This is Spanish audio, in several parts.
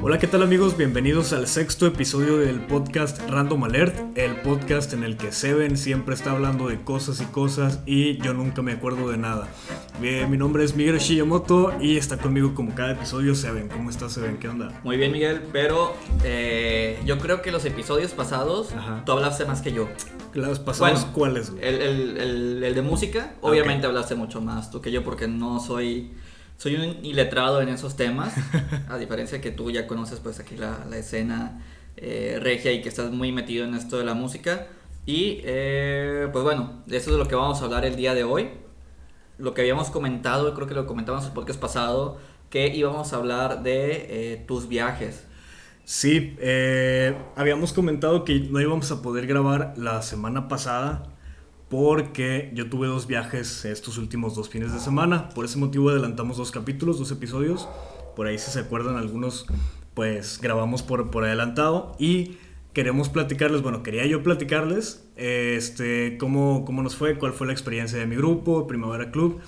Hola, ¿qué tal amigos? Bienvenidos al sexto episodio del podcast Random Alert, el podcast en el que Seven siempre está hablando de cosas y cosas y yo nunca me acuerdo de nada. Bien, mi nombre es Miguel Shiyamoto y está conmigo como cada episodio Seven. ¿Cómo estás Seven? ¿Qué onda? Muy bien Miguel, pero eh, yo creo que los episodios pasados Ajá. tú hablaste más que yo. ¿Los pasados Bueno, cuáles? El, el- el- el de música, obviamente hablaste mucho más tú que yo porque no soy... Soy un iletrado en esos temas, a diferencia que tú ya conoces pues aquí la, la escena eh, regia y que estás muy metido en esto de la música. Y eh, pues bueno, eso es de lo que vamos a hablar el día de hoy. Lo que habíamos comentado, creo que lo comentamos en el podcast pasado, que íbamos a hablar de eh, tus viajes. Sí, eh, habíamos comentado que no íbamos a poder grabar la semana pasada porque yo tuve dos viajes estos últimos dos fines de semana. Por ese motivo adelantamos dos capítulos, dos episodios. Por ahí si se acuerdan algunos, pues grabamos por, por adelantado y queremos platicarles, bueno, quería yo platicarles este, cómo, cómo nos fue, cuál fue la experiencia de mi grupo, Primavera Club.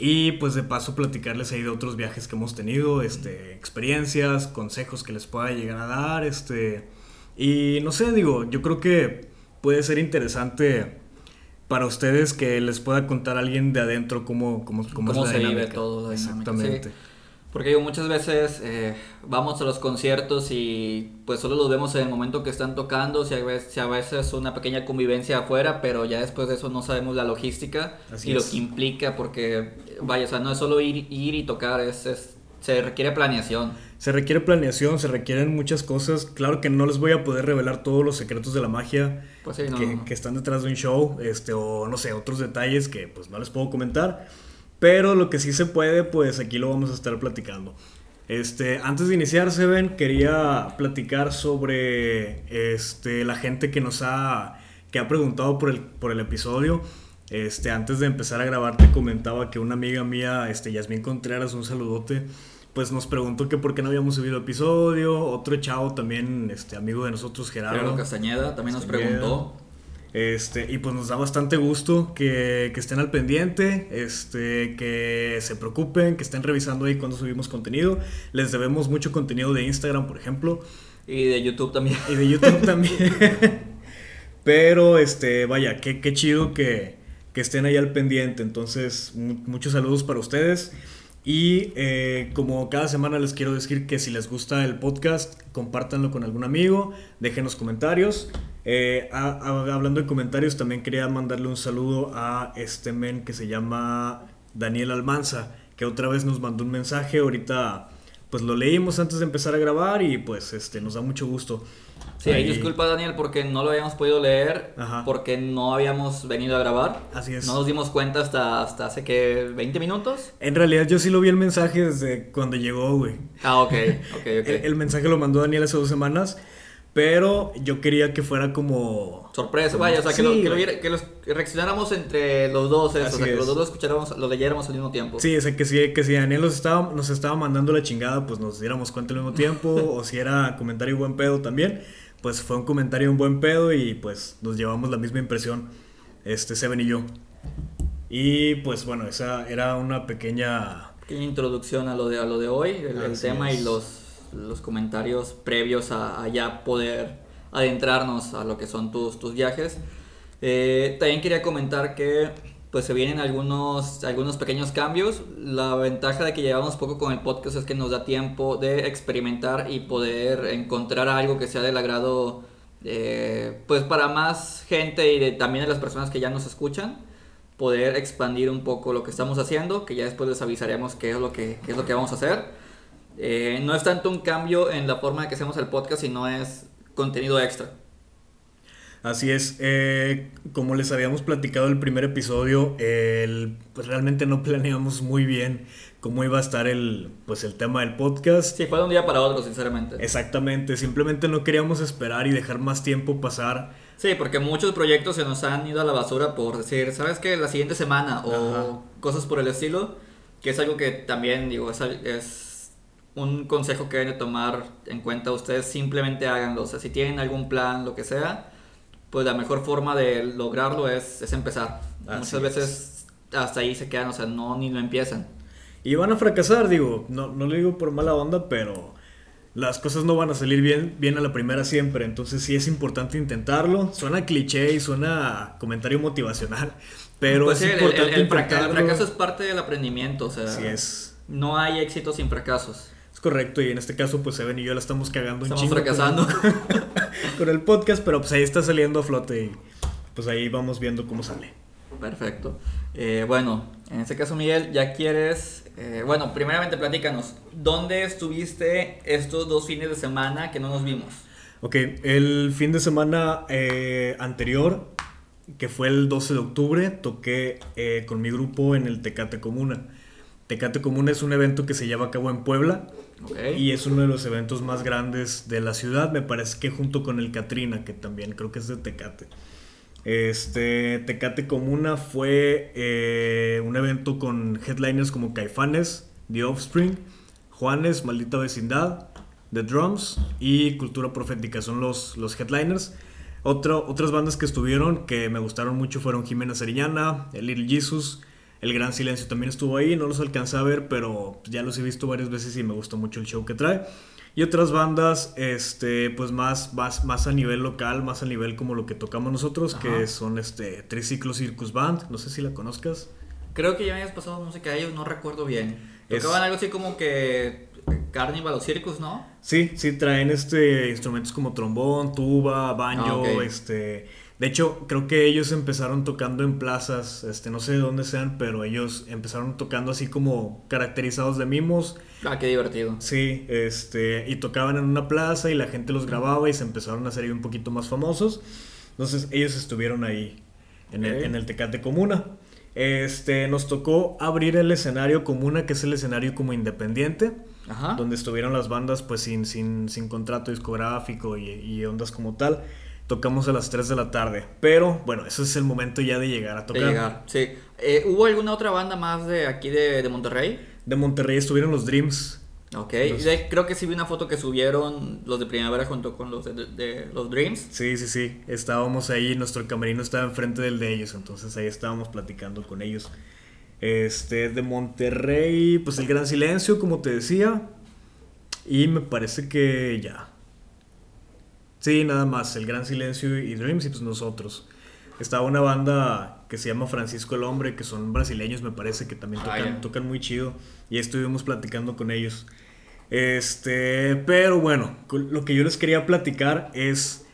Y pues de paso platicarles ahí de otros viajes que hemos tenido, este, experiencias, consejos que les pueda llegar a dar, este, y no sé, digo, yo creo que puede ser interesante para ustedes que les pueda contar a alguien de adentro cómo, cómo, cómo, cómo es la se vive dinámica. todo la dinámica, Exactamente. sí. Porque digo, muchas veces eh, vamos a los conciertos y pues solo los vemos en el momento que están tocando, si a veces, si a veces una pequeña convivencia afuera, pero ya después de eso no sabemos la logística Así y es. lo que implica, porque vaya, o sea, no es solo ir, ir y tocar, es, es- se requiere planeación. Se requiere planeación, se requieren muchas cosas. Claro que no les voy a poder revelar todos los secretos de la magia Pues sí, no, que, no. que están detrás de un show, este, o no sé, otros detalles que pues no les puedo comentar. Pero lo que sí se puede, pues aquí lo vamos a estar platicando. Este, antes de iniciar, Seven, quería platicar sobre este, la gente que nos ha, que ha preguntado por el, por el episodio. Este, antes de empezar a grabar te comentaba que una amiga mía, este, Yasmín Contreras, un saludote, pues nos preguntó que por qué no habíamos subido episodio. Otro chavo también, este, amigo de nosotros, Gerardo. Gerardo Castañeda también nos preguntó. Este, y pues nos da bastante gusto que, que estén al pendiente, este, que se preocupen, que estén revisando ahí cuando subimos contenido. Les debemos mucho contenido de Instagram, por ejemplo, Y de YouTube también. y de YouTube también. Pero, este, vaya, qué, qué chido que, que estén ahí al pendiente. Entonces, mu- muchos saludos para ustedes. Y eh, como cada semana les quiero decir que si les gusta el podcast, compártanlo con algún amigo, déjenos comentarios. Eh, hablando de comentarios, también quería mandarle un saludo a este men que se llama Daniel Almanza, que otra vez nos mandó un mensaje. Ahorita, pues lo leímos antes de empezar a grabar y pues este, nos da mucho gusto. Sí, ahí Ahí- disculpa Daniel porque no lo habíamos podido leer, Ajá. porque no habíamos venido a grabar. Así es. No nos dimos cuenta hasta, hasta hace que 20 minutos. En realidad yo sí lo vi el mensaje desde cuando llegó, güey. Ah, ok, ok, ok. El, el mensaje lo mandó Daniel hace dos semanas, pero yo quería que fuera como... Sorpresa, vaya, o sea, que, Sí, lo, que, lo los reaccionáramos entre los dos, eso, o sea, que es. los dos lo escucháramos, lo leyéramos al mismo tiempo. Sí, o sea, que si, que si Daniel nos estaba, nos estaba mandando la chingada, pues nos diéramos cuenta al mismo tiempo, o si era comentario buen pedo también, pues fue un comentario un buen pedo y pues nos llevamos la misma impresión, este Seven y yo. Y pues bueno, esa era una pequeña... Pequeña introducción a lo de, a lo de hoy, el, tema es. y los, los comentarios previos a, ya poder adentrarnos a lo que son tus, tus viajes. Eh, también quería comentar que pues se vienen algunos, algunos pequeños cambios. La ventaja de que llevamos poco con el podcast es que nos da tiempo de experimentar y poder encontrar algo que sea del agrado eh, pues para más gente y también de las personas que ya nos escuchan poder expandir un poco lo que estamos haciendo, que ya después les avisaremos qué es lo que, qué es lo que vamos a hacer. Eh, no es tanto un cambio en la forma en que hacemos el podcast, sino es contenido extra. Así es, eh, como les habíamos platicado el primer episodio, el, pues realmente no planeamos muy bien cómo iba a estar el, pues el tema del podcast. Sí, fue de un día para otro, sinceramente. Exactamente, simplemente no queríamos esperar y dejar más tiempo pasar. Sí, porque muchos proyectos se nos han ido a la basura por decir, ¿sabes qué? La siguiente semana o Ajá. cosas por el estilo, que es algo que también, digo, es, es un consejo que deben de tomar en cuenta ustedes, simplemente háganlo. O sea, si tienen algún plan, lo que sea, pues la mejor forma de lograrlo es, es empezar. Así Muchas es. veces hasta ahí se quedan, o sea, no ni lo empiezan. Y van a fracasar, digo, no, no lo digo por mala onda, pero las cosas no van a salir bien, bien a la primera siempre, entonces sí es importante intentarlo. Suena cliché y suena comentario motivacional, pero Pues es el, importante el- el fraca- intentarlo. el fracaso es parte del aprendimiento, o sea, es. no hay éxito sin fracasos. Es correcto, y en este caso, pues Evan y yo la estamos cagando un Estamos chingo con- fracasando. con el podcast, pero pues ahí está saliendo a flote y pues ahí vamos viendo cómo sale. Perfecto. Eh, bueno, en este caso, Miguel, ya quieres. eh, bueno, primeramente platícanos. ¿Dónde estuviste estos dos fines de semana que no nos vimos? Ok, el fin de semana eh, anterior, que fue el 12 de octubre, toqué eh, con mi grupo en el Tecate Comuna. Tecate Comuna es un evento que se lleva a cabo en Puebla y es uno de los eventos más grandes de la ciudad, me parece que junto con el Katrina, que también creo que es de Tecate. Este, Tecate Comuna fue eh, un evento con headliners como Caifanes, The Offspring, Juanes, Maldita Vecindad, The Drums y Cultura Profética. Son los, los headliners. Otro- otras bandas que estuvieron que me gustaron mucho fueron Jimena Sariñana, el Little Jesus, El Gran Silencio también estuvo ahí. No los alcancé a ver, pero ya los he visto varias veces y me gustó mucho el show que trae. Y otras bandas, este, pues más, más, más a nivel local, más a nivel como lo que tocamos nosotros, Ajá. que son este Triciclo Circus Band. No sé si la conozcas. Creo que ya me habías pasado música de ellos, no recuerdo bien. Es- Tocaban algo así como que. Carnival o Circus, ¿no? Sí, sí, traen este instrumentos como trombón, tuba, banjo, Ah, este... De hecho, creo que ellos empezaron tocando en plazas, este, no sé de dónde sean, pero ellos empezaron tocando así como caracterizados de mimos. Ah, qué divertido. Sí, este, y tocaban en una plaza y la gente los grababa y se empezaron a hacer ahí un poquito más famosos. Entonces ellos estuvieron ahí en, el, Ok. en el Tecate Comuna. Este, nos tocó abrir el escenario Comuna, que es el escenario como independiente Ajá. donde estuvieron las bandas pues sin, sin, sin contrato discográfico y, y ondas como tal. Tocamos a las 3 de la tarde. Pero bueno, ese es el momento ya de llegar a De tocar. llegar, sí. Eh, ¿Hubo alguna otra banda más de aquí de, de Monterrey? De Monterrey estuvieron los Dreams. Ok, Los- de- creo que sí vi una foto que subieron los de primavera junto con los de, de- de los Dreams. Sí, sí, sí. Estábamos ahí, nuestro camerino estaba enfrente del de ellos, entonces ahí estábamos platicando con ellos. Este, de Monterrey, pues el Gran Silencio, como te decía. Y me parece que ya. Sí, nada más, el Gran Silencio y Dreams y pues nosotros. Estaba una banda que se llama Francisco el Hombre, que son brasileños, me parece que también Ah, tocan, muy chido. Y estuvimos platicando con ellos. Este, pero bueno, lo que yo les quería platicar es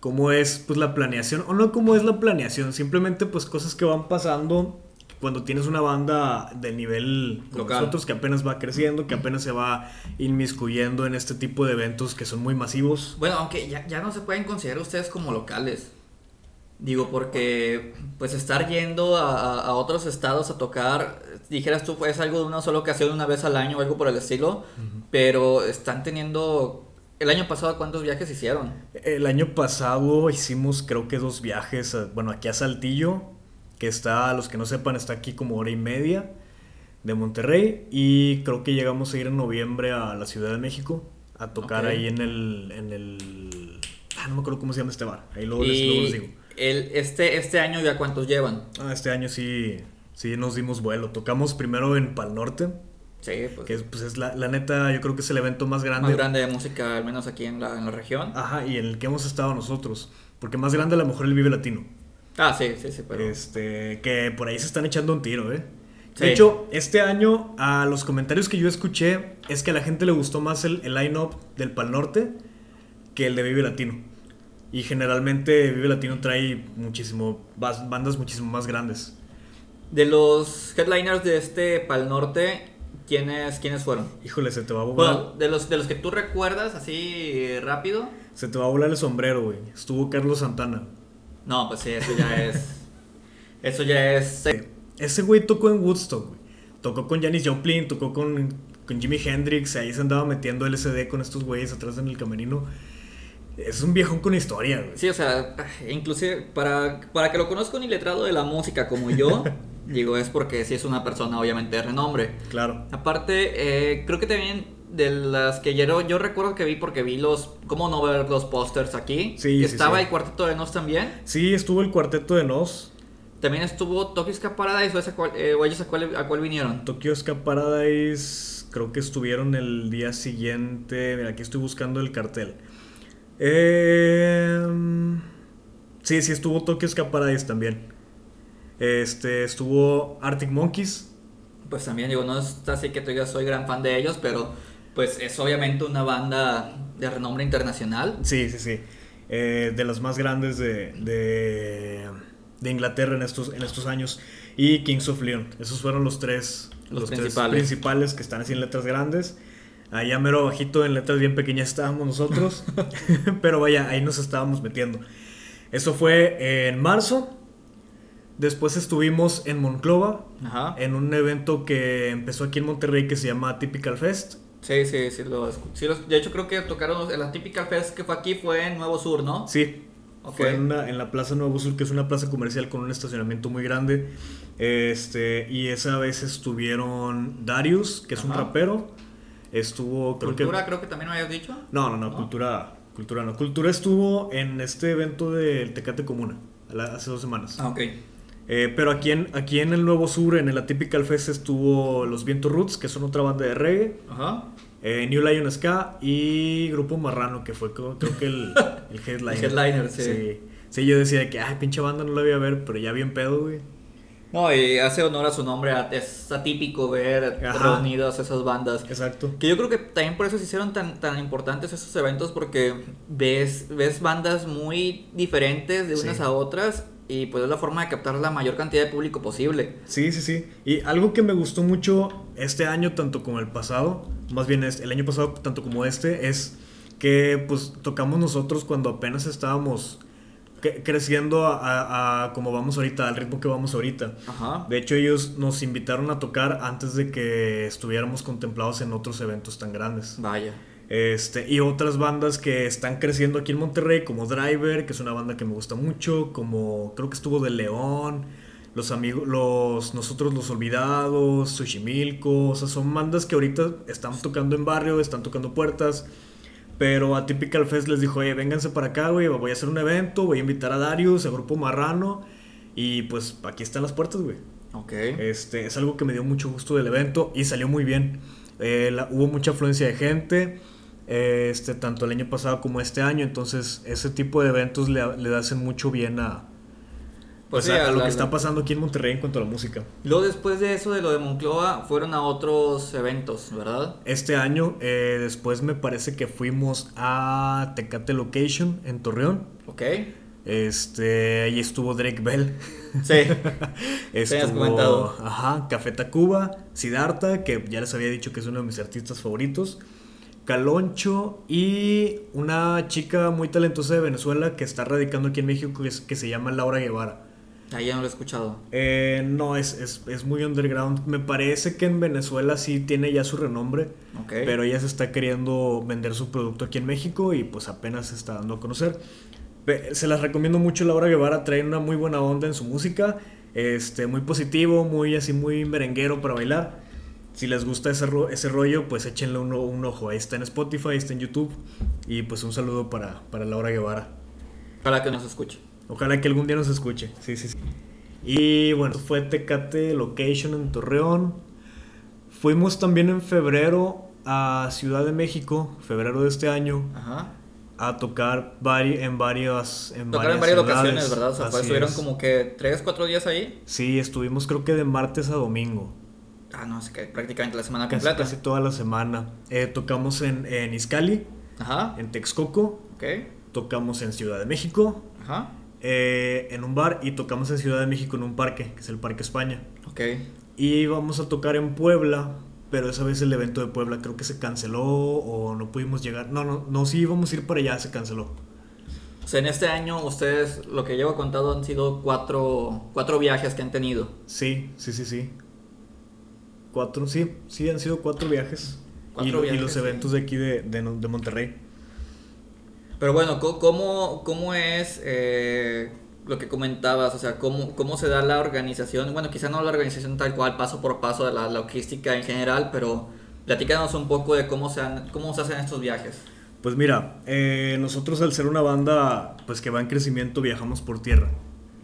cómo es pues la planeación, o no cómo es la planeación, simplemente pues cosas que van pasando cuando tienes una banda de nivel como Local. nosotros que apenas va creciendo, que apenas se va inmiscuyendo en este tipo de eventos que son muy masivos. Bueno, aunque ya, ya no se pueden considerar ustedes como locales. Digo, porque pues estar yendo a, otros estados a tocar, dijeras tú, es algo de una sola ocasión, una vez al año o algo por el estilo, pero están teniendo... El año pasado, ¿cuántos viajes hicieron? El año pasado hicimos creo que dos viajes, a- bueno, aquí a Saltillo, que está, los que no sepan, está aquí como hora y media de Monterrey, y creo que llegamos a ir en noviembre a la Ciudad de México a tocar Ok. ahí en el, en el... Ah, no me acuerdo cómo se llama este bar, ahí luego, les, luego les digo. el, este, este año ya cuántos llevan. Ah, este año sí, sí nos dimos vuelo, tocamos primero en Pal Norte, Sí, pues, que es, pues es la, la neta, yo creo que es el evento más grande. más grande de música, al menos aquí en la, en la región. Ajá, y en el que hemos estado nosotros, porque más grande a lo mejor el Vive Latino. Ah, sí, sí, sí, pero... Este, que por ahí se están echando un tiro, ¿eh? Sí. De hecho, este año, a los comentarios que yo escuché, es que a la gente le gustó más el, el line-up del Pal Norte que el de Vive Latino. Y generalmente Vive Latino trae muchísimo, bandas muchísimo más grandes. De los headliners de este Pal Norte, ¿quiénes, ¿quiénes fueron? Híjole, se te va a volar, Bueno, de los, de los que tú recuerdas así eh, rápido. se te va a volar el sombrero, güey. Estuvo Carlos Santana. No, pues sí, eso ya es. Eso ya es. Ese güey tocó en Woodstock, güey. Tocó con Janis Joplin, tocó con, con Jimi Hendrix, ahí se andaba metiendo LSD con estos güeyes atrás en el camerino. Es un viejón con historia, güey. Sí, o sea, inclusive para, para que lo conozca un iletrado de la música como yo, digo, es porque sí es una persona obviamente de renombre. Claro. Aparte, eh, creo que también de las que yo, yo recuerdo que vi porque vi los, ¿cómo no ver los pósters aquí? Sí, Que sí, estaba sí. el cuarteto de Nos también. Sí, estuvo el cuarteto de Nos. También estuvo Tokyo Ska Paradise, o, esa cual- eh, o ellos a cuál, a cuál vinieron. Tokyo Ska Paradise, creo que estuvieron el día siguiente. Mira, aquí estoy buscando el cartel. Eh, sí, sí, estuvo Tokyo Ska Paradise también. Este, estuvo Arctic Monkeys. Pues también digo, no es así que digas soy gran fan de ellos, pero pues es obviamente una banda de renombre internacional. Sí, sí, sí. Eh, de las más grandes de, de, de Inglaterra en estos, en estos años. Y Kings of Leon. Esos fueron los tres, Los tres principales. principales que están así en letras grandes. Allá mero abajito en letras bien pequeñas estábamos nosotros. Pero vaya, ahí nos estábamos metiendo. Eso fue en marzo. Después estuvimos en Monclova. Ajá. En un evento que empezó aquí en Monterrey que se llama Typical Fest. Sí, sí, sí, lo, sí los- de hecho creo que tocaron la típica fest que fue aquí fue en Nuevo Sur, ¿no? Sí, Ok. fue en, una- en la Plaza Nuevo Sur, que es una plaza comercial con un estacionamiento muy grande. Este, y esa vez estuvieron Darius, que es un rapero. Estuvo, creo Cultura que. creo que también me habías dicho. No, no, no, ¿No? Cultura. Cultura no. Cultura estuvo en este evento del Tecate Comuna hace dos semanas. Ah, ok. Eh, pero aquí en, aquí en el Nuevo Sur, en el Atypical Fest, estuvo Los Vientos Roots, que son otra banda de reggae. Ajá. eh, New Lion Ska y Grupo Marrano, que fue creo, creo que el, el headliner. El headliner, sí. sí. Sí, yo decía que, ay, pinche banda no la voy a ver, pero ya bien pedo, güey. No, y hace honor a su nombre, es atípico ver Ajá. reunidas esas bandas. Exacto. Que yo creo que también por eso se hicieron tan, tan importantes esos eventos porque ves, ves bandas muy diferentes de unas Sí. a otras y pues es la forma de captar la mayor cantidad de público posible. Sí, sí, sí. Y algo que me gustó mucho este año, tanto como el pasado, más bien es- el año pasado, tanto como este, es que pues tocamos nosotros cuando apenas estábamos cre- creciendo a, a- a como vamos ahorita, al ritmo que vamos ahorita. Ajá. De hecho, ellos nos invitaron a tocar antes de que estuviéramos contemplados en otros eventos tan grandes. Vaya. Este, y otras bandas que están creciendo aquí en Monterrey, como Driver, que es una banda que me gusta mucho, como creo que estuvo de León, los amigos, los nosotros los olvidados, Sushimilco, o sea, son bandas que ahorita están tocando en barrio, están tocando puertas. Pero a Typical Fest les dijo, oye, vénganse para acá, güey, voy a hacer un evento, voy a invitar a Darius, a Grupo Marrano, y pues aquí están las puertas, güey. Ok. Este, es algo que me dio mucho gusto del evento y salió muy bien. Eh, la- hubo mucha afluencia de gente, este, tanto el año pasado como este año, entonces ese tipo de eventos le, le hacen mucho bien a, Pues sí, a lo la- que está pasando aquí en Monterrey en cuanto a la música. Luego después de eso, de lo de Moncloa, fueron a otros eventos, ¿verdad? Este año, eh, después me parece que fuimos a Tecate Location en Torreón. Ok. Este, ahí estuvo Drake Bell. Sí. Estuvo, comentado. Ajá, Café Tacuba, Siddhartha, que ya les había dicho que es uno de mis artistas favoritos. Caloncho y una chica muy talentosa de Venezuela que está radicando aquí en México que, es- que se llama Laura Guevara. Ahí ya no lo he escuchado. Eh, no, es, es, es muy underground. Me parece que en Venezuela sí tiene ya su renombre, Ok. pero ella se está queriendo vender su producto aquí en México y pues apenas se está dando a conocer. Se las recomiendo mucho, Laura Guevara trae una muy buena onda en su música, este, muy positivo, muy así, muy merenguero para bailar. Si les gusta ese, ro- ese rollo, pues échenle un, un ojo. Ahí está en Spotify, está en YouTube. Y pues un saludo para, para Laura Guevara. Para que nos escuche. Ojalá que algún día nos escuche. Sí, sí, sí. Y bueno, fue Tecate Location en Torreón. Fuimos también en febrero a Ciudad de México, febrero de este año, Ajá. a tocar vari- en varias en varias ciudades. ocasiones, ¿verdad? O sea, estuvieron es. como que 3, 4 días ahí. Sí, estuvimos creo que de martes a domingo. Ah, no, es que prácticamente la semana Casi, completa. casi toda la semana. Eh, tocamos en, en Izcali, Ajá. en Texcoco. Ok. Tocamos en Ciudad de México, Ajá. eh, en un bar. Y tocamos en Ciudad de México en un parque, que es el Parque España. Ok. Y íbamos a tocar en Puebla, pero esa vez el evento de Puebla creo que se canceló o no pudimos llegar. No, no, no, sí íbamos a ir para allá, se canceló. O sea, en este año ustedes, lo que llevo contado han sido cuatro, cuatro viajes que han tenido. Sí, sí, sí, sí. Cuatro, sí, sí, han sido cuatro viajes. Cuatro y, lo- y viajes, los sí. eventos de aquí de, de, de Monterrey. Pero bueno, ¿cómo, cómo es eh, lo que comentabas? O sea, ¿cómo, ¿cómo se da la organización? Bueno, quizá no la organización tal cual, paso por paso de la logística en general, pero platícanos un poco de cómo se, han- cómo se hacen estos viajes. Pues mira, eh, nosotros al ser una banda pues que va en crecimiento viajamos por tierra.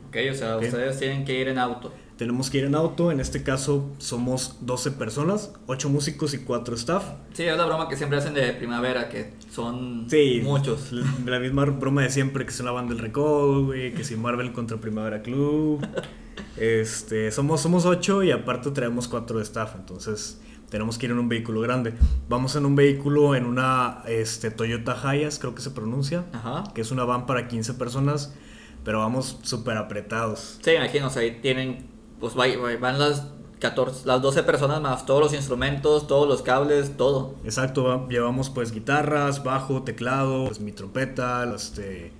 Ok, o sea, ustedes tienen que ir en auto. Tenemos que ir en auto, en este caso somos 12 personas, 8 músicos y 4 staff. Sí, es la broma que siempre hacen de primavera, que son Sí, muchos. La misma broma de siempre, que es una banda del recodo, güey, que si Marvel contra Primavera Club. Este, somos, somos 8 y aparte traemos 4 de staff, entonces tenemos que ir en un vehículo grande. Vamos en un vehículo, en una este, Toyota Hiace, creo que se pronuncia, Ajá. que es una van para 15 personas, pero vamos súper apretados. Sí, imagino, o sea, ahí tienen, pues va- va- van las 14, las 12 personas más todos los instrumentos, todos los cables, todo. Exacto, va- llevamos pues guitarras, bajo, teclado, pues, mi trompeta, los, este,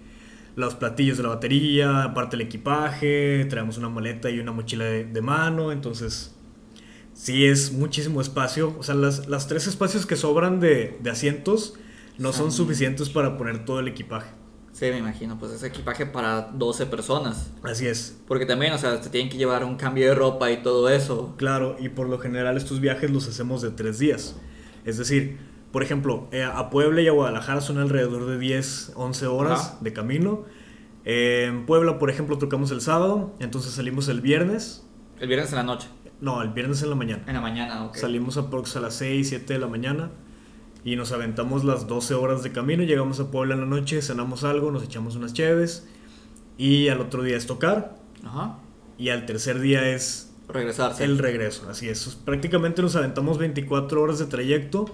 los platillos de la batería, aparte el equipaje, traemos una maleta y una mochila de, de mano, entonces sí es muchísimo espacio, o sea, las, las tres espacios que sobran de, de asientos no Son- suficientes para poner todo el equipaje. Sí, me imagino, pues es equipaje para 12 personas. Así es, Porque también, o sea, se tienen que llevar un cambio de ropa y todo eso. Claro, y por lo general estos viajes los hacemos de tres días. Es decir, por ejemplo, eh, a Puebla y a Guadalajara son alrededor de 10, 11 horas Ajá. de camino. Eh, en Puebla, por ejemplo, tocamos el sábado, entonces salimos el viernes. El viernes en la noche, No, el viernes en la mañana. en la mañana, ok. Salimos aprox a las 6, 7 de la mañana y nos aventamos las 12 horas de camino. Llegamos a Puebla en la noche, cenamos algo, nos echamos unas cheves y al otro día es tocar Ajá. y al tercer día es Regresarse. el regreso, así es. Prácticamente nos aventamos 24 horas de trayecto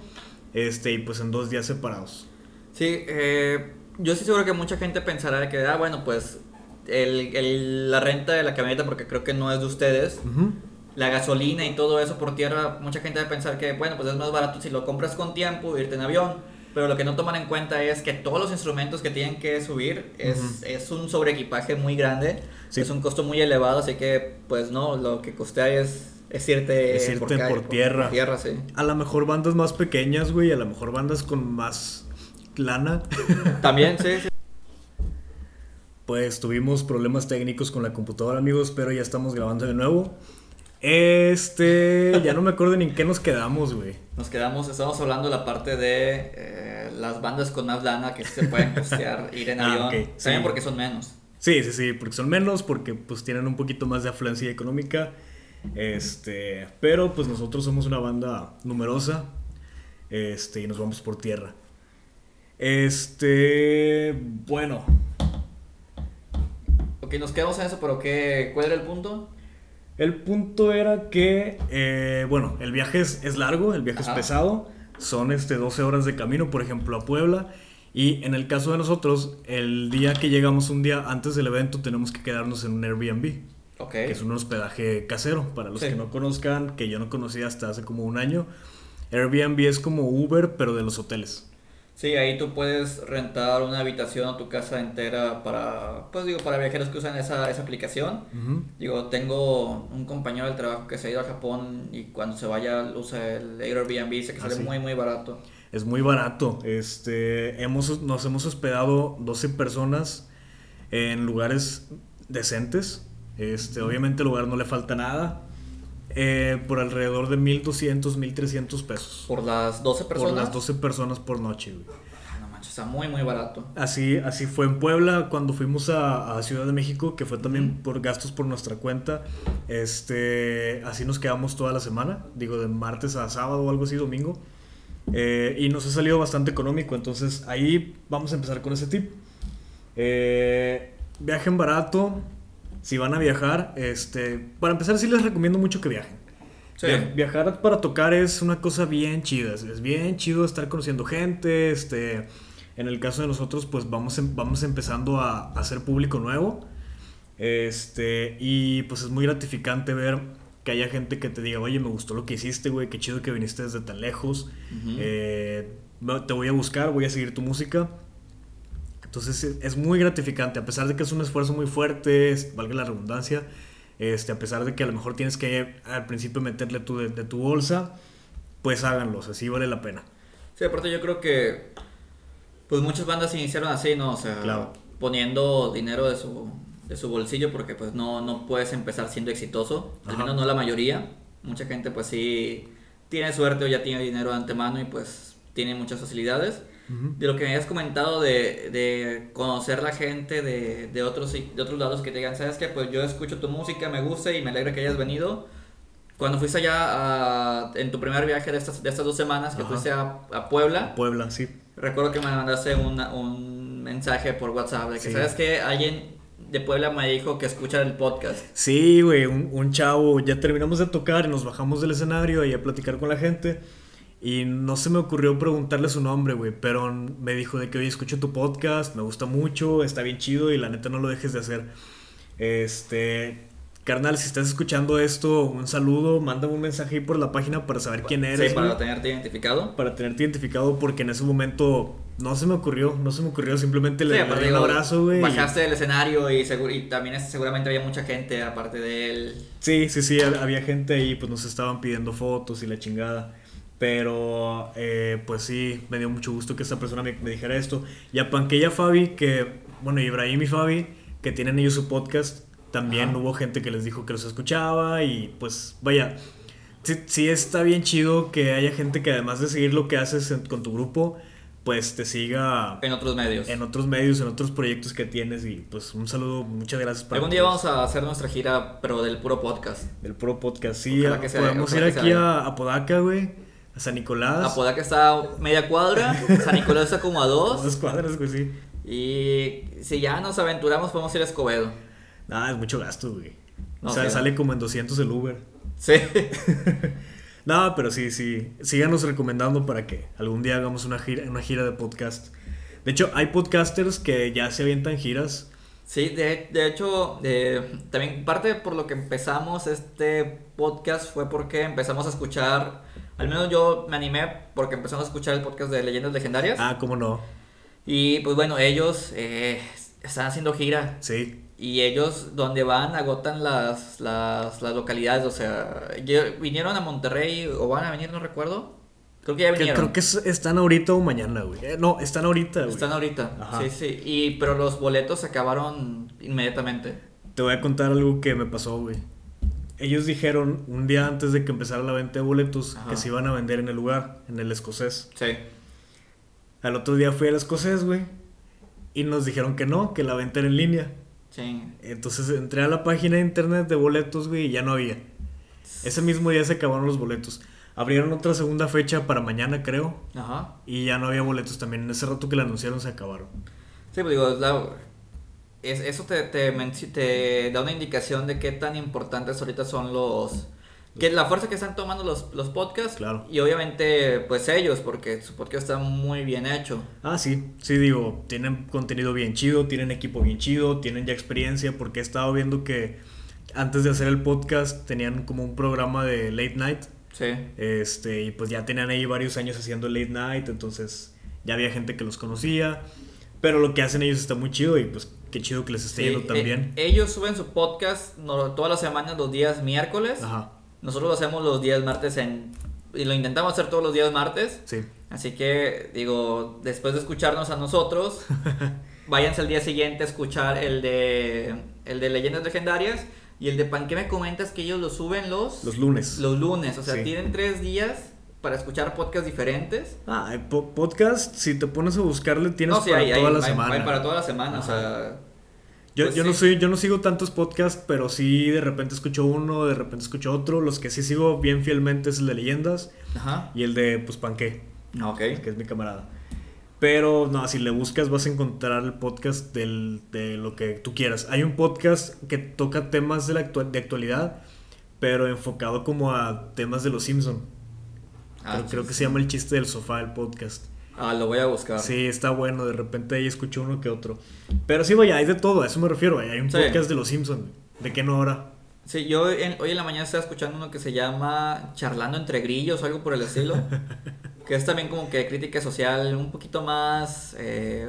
este, y pues en dos días separados. Sí, eh, yo estoy seguro que mucha gente pensará que, ah, bueno, pues el, el- la renta de la camioneta, porque creo que no es de ustedes, la gasolina y todo eso por tierra, mucha gente a pensar que, bueno, pues es más barato si lo compras con tiempo, irte en avión. Pero lo que no toman en cuenta es que todos los instrumentos que tienen que subir es, Ujú. es un sobreequipaje muy grande, Sí. es un costo muy elevado, así que, pues no, lo que costea es, es irte, Es irte calle, por tierra. Por tierra, sí. A lo mejor bandas más pequeñas, güey, a lo mejor bandas con más lana. También, sí, sí. Pues tuvimos problemas técnicos con la computadora, amigos, pero ya estamos grabando de nuevo. Este, ya no me acuerdo ni en qué nos quedamos, güey. Nos quedamos, estamos hablando de la parte de eh, las bandas con más lana que se pueden costear ir en Ah, avión. ok, También sí. porque son menos. Sí, sí, sí, porque son menos, porque pues tienen un poquito más de afluencia económica. Este, pero pues nosotros somos una banda numerosa. Este, y nos vamos por tierra. Este, bueno, Ok, nos quedamos en eso, pero ¿qué, ¿cuál era el punto? El punto era que, eh, bueno, el viaje es, es largo, el viaje Ajá. es pesado. Son este 12 horas de camino, por ejemplo, a Puebla. Y en el caso de nosotros, el día que llegamos un día antes del evento, tenemos que quedarnos en un Airbnb. Ok. que es un hospedaje casero. Para los Sí. que no conozcan, que yo no conocía hasta hace como un año, Airbnb es como Uber, pero de los hoteles. Sí, ahí tú puedes rentar una habitación o tu casa entera para, pues digo, para viajeros que usan esa, esa aplicación. Digo, tengo un compañero del trabajo que se ha ido a Japón y cuando se vaya usa el Airbnb, dice que Ah, sale sí. muy, muy barato. Es muy barato. Este, hemos, nos hemos hospedado 12 personas en lugares decentes. Este, obviamente el lugar no le falta nada. Eh, por alrededor de 1200, 1300 pesos. Por las 12 personas. Por las 12 personas por noche, güey. Ah, no manches, está muy, muy barato. Así, así fue en Puebla cuando fuimos a, a Ciudad de México, que fue también por gastos por nuestra cuenta. Este, así nos quedamos toda la semana, digo de martes a sábado o algo así, domingo. Eh, y nos ha salido bastante económico, entonces ahí vamos a empezar con ese tip. Eh, viajen barato, si van a viajar, este, para empezar sí les recomiendo mucho que viajen. Sí. Viajar para tocar es una cosa bien chida. Es, bien chido estar conociendo gente. Este, en el caso de nosotros, pues vamos, em- vamos empezando a, a hacer público nuevo. Este, y pues es muy gratificante ver que haya gente que te diga, oye, me gustó lo que hiciste, güey, qué chido que viniste desde tan lejos. Eh, te voy a buscar, voy a seguir tu música. Entonces es, muy gratificante, a pesar de que es un esfuerzo muy fuerte, es- valga la redundancia, este, a pesar de que a lo mejor tienes que al principio meterle tu, de, de tu bolsa, pues háganlos, así vale la pena. Sí, aparte yo creo que pues muchas bandas iniciaron así, ¿no? O sea, Claro. poniendo dinero de su, de su bolsillo porque pues no, no puedes empezar siendo exitoso, al Ajá. menos no la mayoría. Mucha gente pues sí tiene suerte o ya tiene dinero de antemano y pues tiene muchas facilidades. De lo que me habías comentado de, de conocer la gente de, de, otros, de otros lados que te digan, ¿sabes qué? Pues yo escucho tu música, me gusta y me alegra que hayas venido. Cuando fuiste allá en tu primer viaje de estas, de estas dos semanas, que fuiste a, a, Puebla. Puebla, sí. Recuerdo que me mandaste una, un mensaje por WhatsApp de que, ¿sabes qué? Alguien de Puebla me dijo que escucha el podcast. Sí, güey, un, un, chavo, ya terminamos de tocar y nos bajamos del escenario y a platicar con la gente. Y no se me ocurrió preguntarle su nombre, güey, pero me dijo de que, oye, escucho tu podcast, me gusta mucho, está bien chido y la neta no lo dejes de hacer. Este, carnal, si estás escuchando esto, un saludo, mándame un mensaje ahí por la página para saber quién eres. Sí, para tenerte identificado. Para tenerte identificado porque en ese momento no se me ocurrió, no se me ocurrió, simplemente le, di un abrazo, güey. Bajaste del escenario y, y también seguramente había mucha gente aparte de él. Sí, sí, sí, había gente ahí, pues nos estaban pidiendo fotos y la chingada. Pero, eh, pues sí, me dio mucho gusto que esta persona me, dijera esto. Y a Panqueya Fabi, que, bueno, Ibrahim y Fabi, que tienen ellos su podcast, también hubo gente que les dijo que los escuchaba y pues vaya, sí, sí, está bien chido que haya gente que además de seguir lo que haces con tu grupo, pues te siga en otros medios. En otros medios, en otros proyectos que tienes y pues un saludo, muchas gracias para Algún día vamos a hacer nuestra gira, pero del puro podcast. Del puro podcast, sí. podemos ir aquí a Apodaca, güey San Nicolás. Apodaca está media cuadra. San Nicolás está como a dos. Dos cuadras, güey, sí. Y si ya nos aventuramos, podemos ir a Escobedo. Nada, es mucho gasto, güey. o sea, sale como en 200 el Uber. Sí. no, pero sí, sí. Síganos recomendando para que algún día hagamos una gira, una gira de podcast. De hecho, hay podcasters que ya se avientan giras. Sí, de, de hecho, también parte por lo que empezamos este podcast fue porque empezamos a escuchar al menos yo me animé porque empezamos a escuchar el podcast de Leyendas Legendarias. Ah, cómo no. Y pues bueno, ellos eh, están haciendo gira. Sí. Y ellos, donde van, agotan las, las, las localidades. O sea, vinieron a Monterrey o van a venir, no recuerdo. Creo que ya vinieron. Creo que están ahorita o mañana, güey. Eh, no, están ahorita, güey. Están ahorita. Sí, sí. Y, pero los boletos se acabaron inmediatamente. Te voy a contar algo que me pasó, güey ellos dijeron un día antes de que empezara la venta de boletos que se iban a vender en el lugar, en el escocés. Sí. Al otro día fui al escocés, güey. Y nos dijeron que no, que la venta era en línea. Sí. Entonces entré a la página de internet de boletos, güey, y ya no había. Ese mismo día se acabaron los boletos. Abrieron otra segunda fecha para mañana, creo. Ajá. Y ya no había boletos también. En ese rato que la anunciaron se acabaron. Sí, pues digo, la, es, eso te, te, te, da una indicación de qué tan importantes ahorita son los... Que la fuerza que están tomando los, los podcasts. Claro. Y obviamente, pues ellos, porque su podcast está muy bien hecho. Ah, sí. Sí, digo, tienen contenido bien chido, tienen equipo bien chido, tienen ya experiencia, porque he estado viendo que antes de hacer el podcast tenían como un programa de late night. Sí. Este, y pues ya tenían ahí varios años haciendo late night, entonces ya había gente que los conocía. Pero lo que hacen ellos está muy chido y pues Qué chido que les esté yendo también. Eh, ellos suben su podcast todas las semanas, los días miércoles. Ajá. Nosotros lo hacemos los días martes en... Y lo intentamos hacer todos los días martes. Sí. Así que, digo, después de escucharnos a nosotros, váyanse al día siguiente a escuchar el de, el de Leyendas Legendarias. Y el de Pan, ¿qué me comentas? Que ellos lo suben los... Los lunes. Los lunes, o sea, tienen tres días para escuchar podcasts diferentes. Ah, podcast, si te pones a buscarle, tienes para, toda la semana. para toda la semana. o sea. Yo, pues yo no soy, yo no sigo tantos podcasts, pero sí de repente escucho uno, de repente escucho otro. Los que sí sigo bien fielmente es el de leyendas Ajá. y el de pues Panqué. Ok. Que es mi camarada. Pero no, si le buscas vas a encontrar el podcast del, de lo que tú quieras. Hay un podcast que toca temas de, la de actualidad, pero enfocado como a temas de los Simpsons. Ah, creo, que se llama El chiste del sofá, el podcast. Ah, lo voy a buscar. Sí, está bueno. De repente ahí escucho uno que otro. Pero sí, vaya, hay de todo. A eso me refiero. Hay un podcast de Los Simpsons. ¿De qué no hora? Sí, yo hoy en la mañana estaba escuchando uno que se llama Charlando entre grillos o algo por el estilo. que es también como que crítica social un poquito más, eh,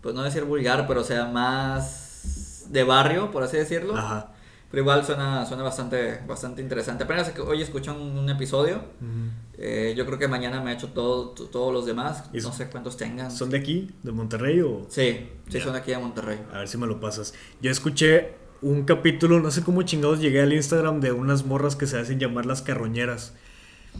pues no decir vulgar, pero o sea, más de barrio, por así decirlo. Ajá. Pero igual suena, suena bastante, bastante interesante. Apenas hoy escuché un, episodio. Eh, yo creo que mañana me ha hecho todo, todos los demás. No sé cuántos tengan. ¿Son de aquí? ¿De Monterrey o...? Sí, sí, son de aquí de Monterrey. A ver si me lo pasas. Yo escuché un capítulo, no sé cómo chingados llegué al Instagram de unas morras que se hacen llamar las carroñeras.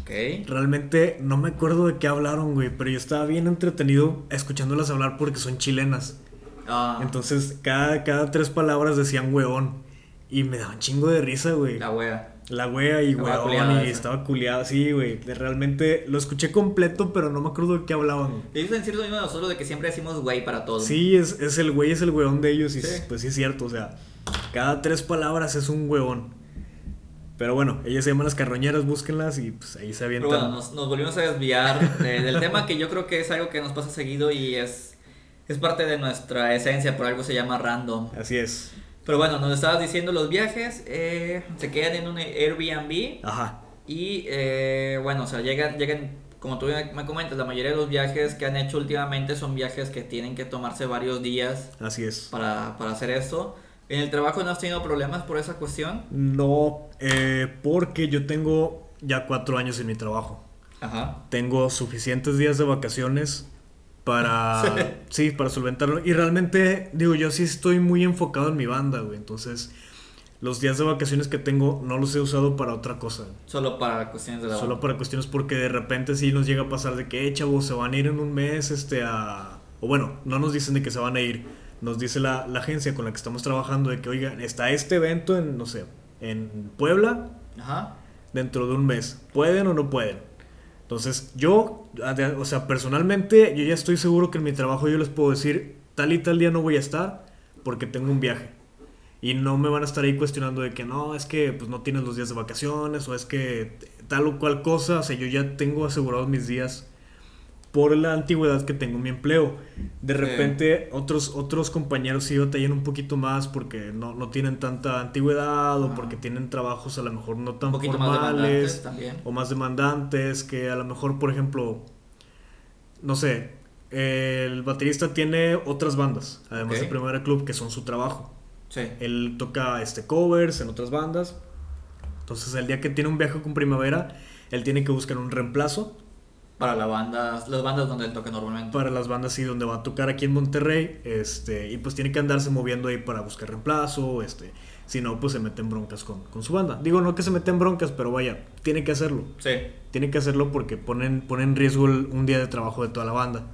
Ok. Realmente no me acuerdo de qué hablaron, güey, pero yo estaba bien entretenido escuchándolas hablar porque son chilenas. Ah, Entonces, cada, cada tres palabras decían weón. Y me daba un chingo de risa, güey. la wea. La wea y weón y estaba culiada, sí, güey. Realmente lo escuché completo, pero no me acuerdo de qué hablaban. Ellos decir lo mismo de nosotros de que siempre decimos güey para todo. Sí, es, es el güey, es el weón de ellos y Sí. pues sí es cierto, o sea, cada tres palabras es un weón. Pero bueno, ellas se llaman las carroñeras, búsquenlas y pues ahí se Pero avientan. bueno, nos, nos volvimos a desviar de- del tema que yo creo que es algo que nos pasa seguido y es, es parte de nuestra esencia, por algo se llama random. Así es. Pero bueno, nos estabas diciendo los viajes, eh, se quedan en un Airbnb Ajá. y eh, bueno, o sea, llegan, llegan, como tú me comentas, la mayoría de los viajes que han hecho últimamente son viajes que tienen que tomarse varios días Así es. para, para hacer esto. ¿En el trabajo no has tenido problemas por esa cuestión? No, eh, porque yo tengo ya cuatro años en mi trabajo. Ajá. Tengo suficientes días de vacaciones para, sí, para solventarlo. Y realmente, digo, yo sí estoy muy enfocado en mi banda, güey. Entonces, los días de vacaciones que tengo no los he usado para otra cosa. Solo para cuestiones de la Solo para cuestiones porque de repente sí nos llega a pasar de que, eh, chavos, se van a ir en un mes, este, a... O bueno, no nos dicen de que se van a ir. Nos dice la, la agencia con la que estamos trabajando de que, oigan, está este evento en, no sé, en Puebla Ajá. dentro de un mes. ¿Pueden o no pueden? Entonces, yo, o sea, personalmente, yo ya estoy seguro que en mi trabajo yo les puedo decir, tal y tal día no voy a estar porque tengo un viaje. Y no me van a estar ahí cuestionando de que no, es que pues no tienes los días de vacaciones o es que tal o cual cosa. O sea, yo ya tengo asegurados mis días por la antigüedad que tengo en mi empleo. De Sí. repente otros, otros compañeros sí batallan un poquito más porque no, no tienen tanta antigüedad o porque tienen trabajos a lo mejor no tan Un más formales también. o más demandantes que a lo mejor, por ejemplo, no sé, el baterista tiene otras bandas, además Ok. de Primera Club, que son su trabajo. Sí. Él toca este covers en otras bandas. Entonces, el día que tiene un viaje con Primavera, él tiene que buscar un reemplazo Para la banda, las bandas donde él toca normalmente. para las bandas y donde va a tocar aquí en Monterrey, este, y pues tiene que andarse moviendo ahí para buscar reemplazo, este, si no, pues se mete en broncas con, con su banda. Digo, no que se mete en broncas, pero vaya, tiene que hacerlo. Sí. Tiene que hacerlo porque ponen, ponen en riesgo el- un día de trabajo de toda la banda.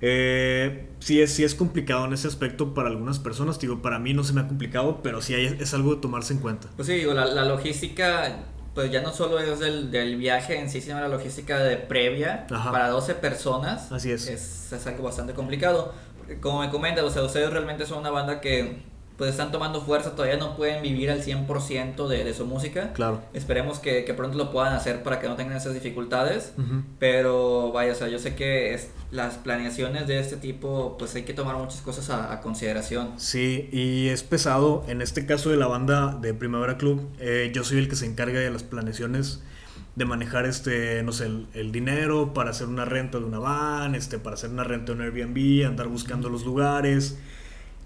Eh, sí, es, sí es complicado en ese aspecto para algunas personas, digo, para mí no se me ha complicado, pero sí hay- es algo de tomarse en cuenta. Pues sí, digo, la, la logística, pues ya no solo es del, del viaje en sí, sino la logística de previa Ajá. para 12 personas. Así es. es. es algo bastante complicado. Como me comentas, o sea, ustedes realmente son una banda que pues están tomando fuerza, todavía no pueden vivir al 100% de, de su música. Claro. Esperemos que, que pronto lo puedan hacer para que no tengan esas dificultades. Pero vaya, o sea, yo sé que es- las planeaciones de este tipo, pues hay que tomar muchas cosas a, a consideración. Sí, y es pesado. En este caso de la banda de Primavera Club, eh, yo soy el que se encarga de las planeaciones, de manejar este, no sé, el, el dinero para hacer una renta de una van, este, para hacer una renta de un Airbnb, andar buscando los lugares.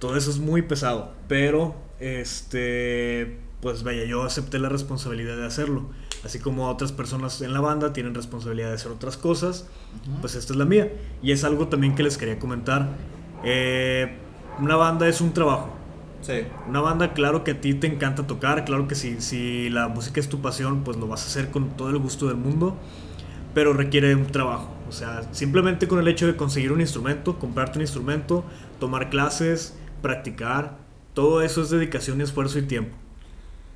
Todo eso es muy pesado. Pero, este, pues vaya, yo acepté la responsabilidad de hacerlo. Así como otras personas en la banda tienen responsabilidad de hacer otras cosas, pues esta es la mía. Y es algo también que les quería comentar. Eh, una banda es un trabajo. Sí. Una banda, claro que a ti te encanta tocar, claro que si, si la música es tu pasión, pues lo vas a hacer con todo el gusto del mundo, pero requiere un trabajo. O sea, simplemente con el hecho de conseguir un instrumento, comprarte un instrumento, tomar clases, practicar, todo eso es dedicación, esfuerzo y tiempo.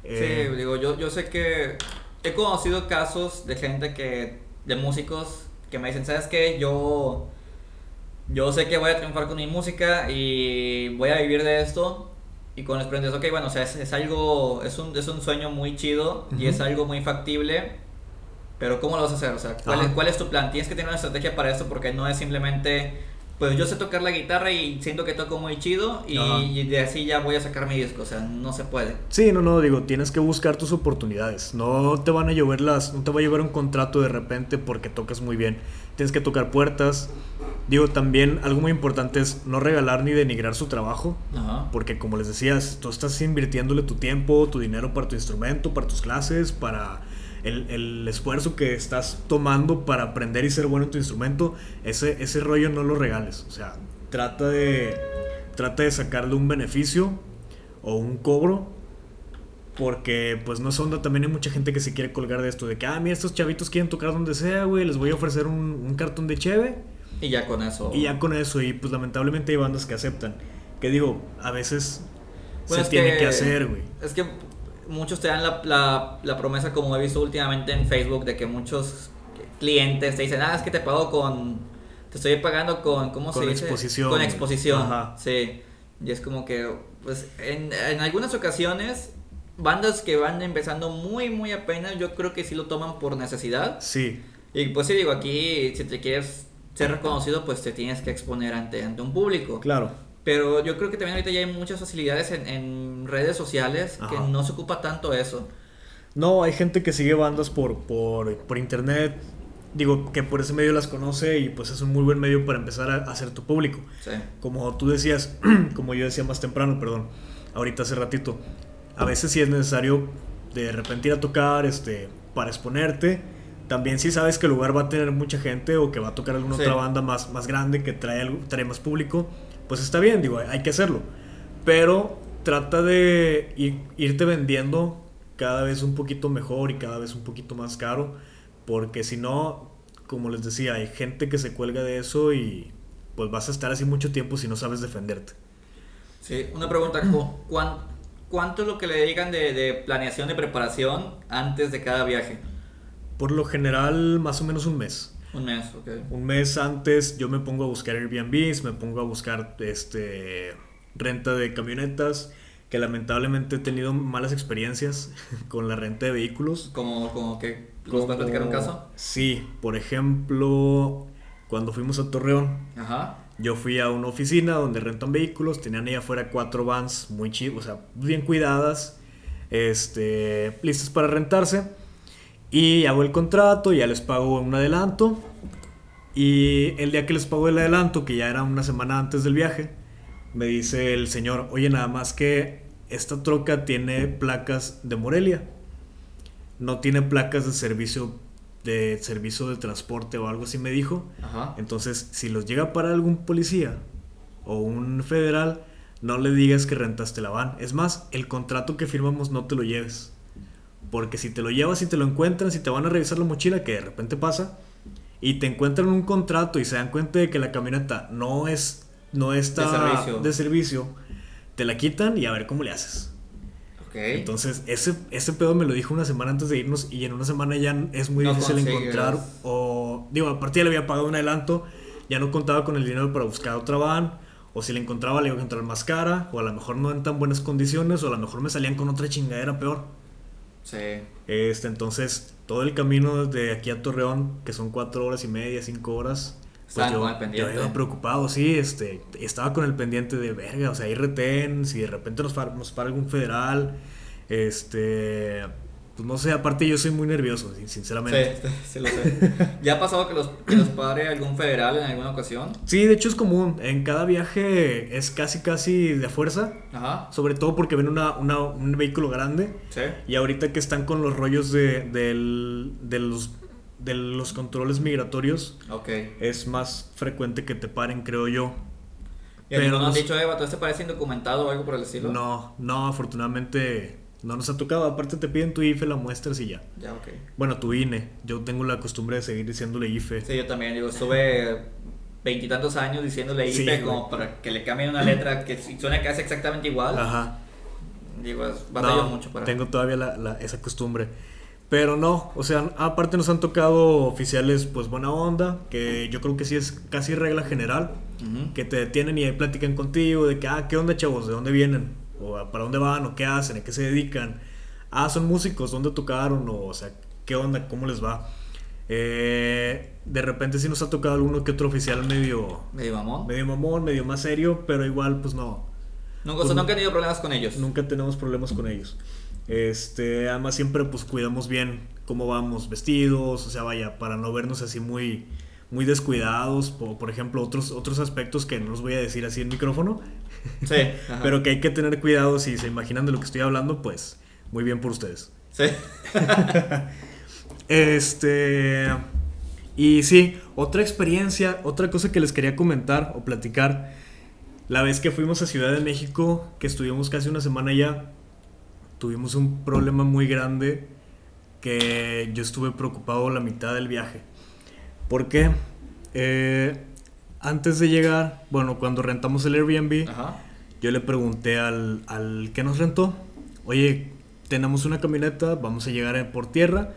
Eh, Sí, digo, yo, yo sé que he conocido casos de gente que, de músicos, que me dicen, ¿sabes qué? Yo, yo sé que voy a triunfar con mi música y voy a vivir de esto. Y con los clientes, ok, bueno, o sea, es, es algo, es un, es un sueño muy chido y es algo muy factible. Pero ¿cómo lo vas a hacer? O sea, ¿cuál, es. ¿cuál es tu plan? Tienes que tener una estrategia para esto porque no es simplemente, pues yo sé tocar la guitarra y siento que toco muy chido y, y de así ya voy a sacar mi disco. O sea, no se puede. Sí, no, no, digo, tienes que buscar tus oportunidades. No te van a llover las, no te va a llover un contrato de repente porque tocas muy bien. Tienes que tocar puertas. Digo, también algo muy importante es no regalar ni denigrar su trabajo. Ajá. Porque como les decías, tú estás invirtiéndole tu tiempo, tu dinero para tu instrumento, para tus clases, para el, el esfuerzo que estás tomando para aprender y ser bueno en tu instrumento. Ese, ese rollo no lo regales. O sea, trata de, trata de sacarle un beneficio o un cobro Porque pues no es onda, también hay mucha gente que se quiere colgar de esto, de que, ah, mira, estos chavitos quieren tocar donde sea, güey, les voy a ofrecer un, un cartón de cheve. Y ya con eso. Y ya con eso, y pues lamentablemente hay bandas que aceptan. Que digo, a veces Bueno, se tiene que- que hacer, güey. Es que muchos te dan la, la, la promesa, como he visto últimamente en Facebook, de que muchos clientes te dicen, ah, es que te pago con. Te estoy pagando con. ¿Cómo Con se dice? exposición. Con exposición. Ajá. Sí. Y es como que, pues, en, en algunas ocasiones, bandas que van empezando muy, muy apenas, yo creo que sí lo toman por necesidad. Sí, Y pues sí, digo, aquí, si te quieres ser reconocido, pues te tienes que exponer ante, ante un público. claro. Pero yo creo que también ahorita ya hay muchas facilidades en, en redes sociales que Ajá. no se ocupa tanto eso. No, hay gente que sigue bandas por, por, por internet. Digo, que por ese medio las conoce y pues es un muy buen medio para empezar a hacer tu público. Sí. Como tú decías, como yo decía más temprano, perdón, ahorita hace ratito, a veces sí es necesario de repente ir a tocar este, para exponerte. También si sabes que el lugar va a tener mucha gente o que va a tocar alguna Sí. otra banda más, más grande que trae, algo- trae más público, pues está bien, digo, hay que hacerlo. Pero trata de ir- irte vendiendo cada vez un poquito mejor y cada vez un poquito más caro, porque si no, como les decía, hay gente que se cuelga de eso y pues vas a estar así mucho tiempo si no sabes defenderte. Sí, una pregunta, ¿cu- cuán- ¿cuánto es lo que le dedican de, de planeación, de preparación antes de cada viaje? Por lo general, más o menos un mes. Un mes, ok. Un mes antes yo me pongo a buscar Airbnbs, me pongo a buscar este renta de camionetas, que lamentablemente he tenido malas experiencias con la renta de vehículos. Como, como que, ¿nos puedes platicar un caso? Sí, por ejemplo, cuando fuimos a Torreón, Ajá. yo fui a una oficina donde rentan vehículos, tenían ahí afuera cuatro vans muy chidas, o sea, bien cuidadas, este, listas para rentarse. Y hago el contrato, ya les pago un adelanto. Y el día que les pago el adelanto, que ya era una semana antes del viaje, me dice el señor, oye, nada más que esta troca tiene placas de Morelia. No tiene placas de servicio de servicio de transporte o algo así me dijo. Ajá. Entonces, si los llega para algún policía o un federal, no le digas que rentaste la van. Es más, el contrato que firmamos no te lo lleves. Porque si te lo llevas y te lo encuentran, si te van a revisar la mochila, que de repente pasa, y te encuentran un contrato y se dan cuenta de que la camioneta no es no está De servicio. de servicio, te la quitan y a ver cómo le haces. Ok. Entonces, ese, ese pedo me lo dijo una semana antes de irnos y en una semana ya es muy No difícil consigues. encontrar. O, digo, aparte ya le había pagado un adelanto, ya no contaba con el dinero para buscar otra van. O si la encontraba, le iba a encontrar más cara. O a lo mejor no en tan buenas condiciones. O a lo mejor me salían con otra chingadera peor. Sí. Este, entonces, todo el camino de aquí a Torreón, que son cuatro horas y media, cinco horas. Pues yo, con el pendiente. yo iba preocupado, sí, este, estaba con el pendiente de verga, o sea, hay retén, si de repente nos para, nos para algún federal, este, pues no sé, aparte yo soy muy nervioso, sin- sinceramente. Sí, sí lo sé. ¿Ya ha pasado que los, que los pare algún federal en alguna ocasión? Sí, de hecho es común, en cada viaje es casi casi de fuerza, Ajá. sobre todo porque ven una, una- un vehículo grande Sí. y ahorita que están con los rollos de, del- de los, de los controles migratorios, es más frecuente que te paren, creo yo. ¿Y Pero no han dicho, Eva, ¿tú te parece indocumentado o algo por el estilo? No, no, afortunadamente no nos ha tocado. Aparte te piden tu IFE, la muestras y ya. Ya, ok. Bueno, tu INE. Yo tengo la costumbre de seguir diciéndole IFE. Sí, yo también, digo, estuve veintitantos años diciéndole Sí, IFE güey. como para que le cambien una letra que suena casi exactamente igual. Ajá. Digo, batallo No, mucho para... Tengo todavía la- la- esa costumbre. Pero no, o sea, aparte nos han tocado oficiales pues buena onda, que yo creo que sí es casi regla general, que te detienen y ahí platican contigo de que, ah, ¿qué onda chavos? ¿De dónde vienen? ¿O para dónde van? ¿O qué hacen? ¿A qué se dedican? Ah, son músicos, ¿dónde tocaron? O, o sea, ¿qué onda? ¿Cómo les va? Eh, de repente sí nos ha tocado alguno que otro oficial medio, Medio mamón. medio mamón, medio más serio, pero igual pues no, Nunca, pues o sea, no- nunca he tenido problemas con ellos. nunca tenemos problemas con ellos. Este, además siempre pues cuidamos bien cómo vamos vestidos, o sea, vaya, para no vernos así muy muy descuidados, por, por ejemplo, otros otros aspectos que no los voy a decir así en micrófono, Sí. pero que hay que tener cuidado si se imaginan de lo que estoy hablando, pues muy bien por ustedes. Sí. Este. Y sí, otra experiencia, otra cosa que les quería comentar o platicar. La vez que fuimos a Ciudad de México, que estuvimos casi una semana allá, tuvimos un problema muy grande que yo estuve preocupado la mitad del viaje. ¿Por qué? Eh, antes de llegar, bueno, cuando rentamos el Airbnb, yo le pregunté al, al que nos rentó, oye, tenemos una camioneta, vamos a llegar por tierra,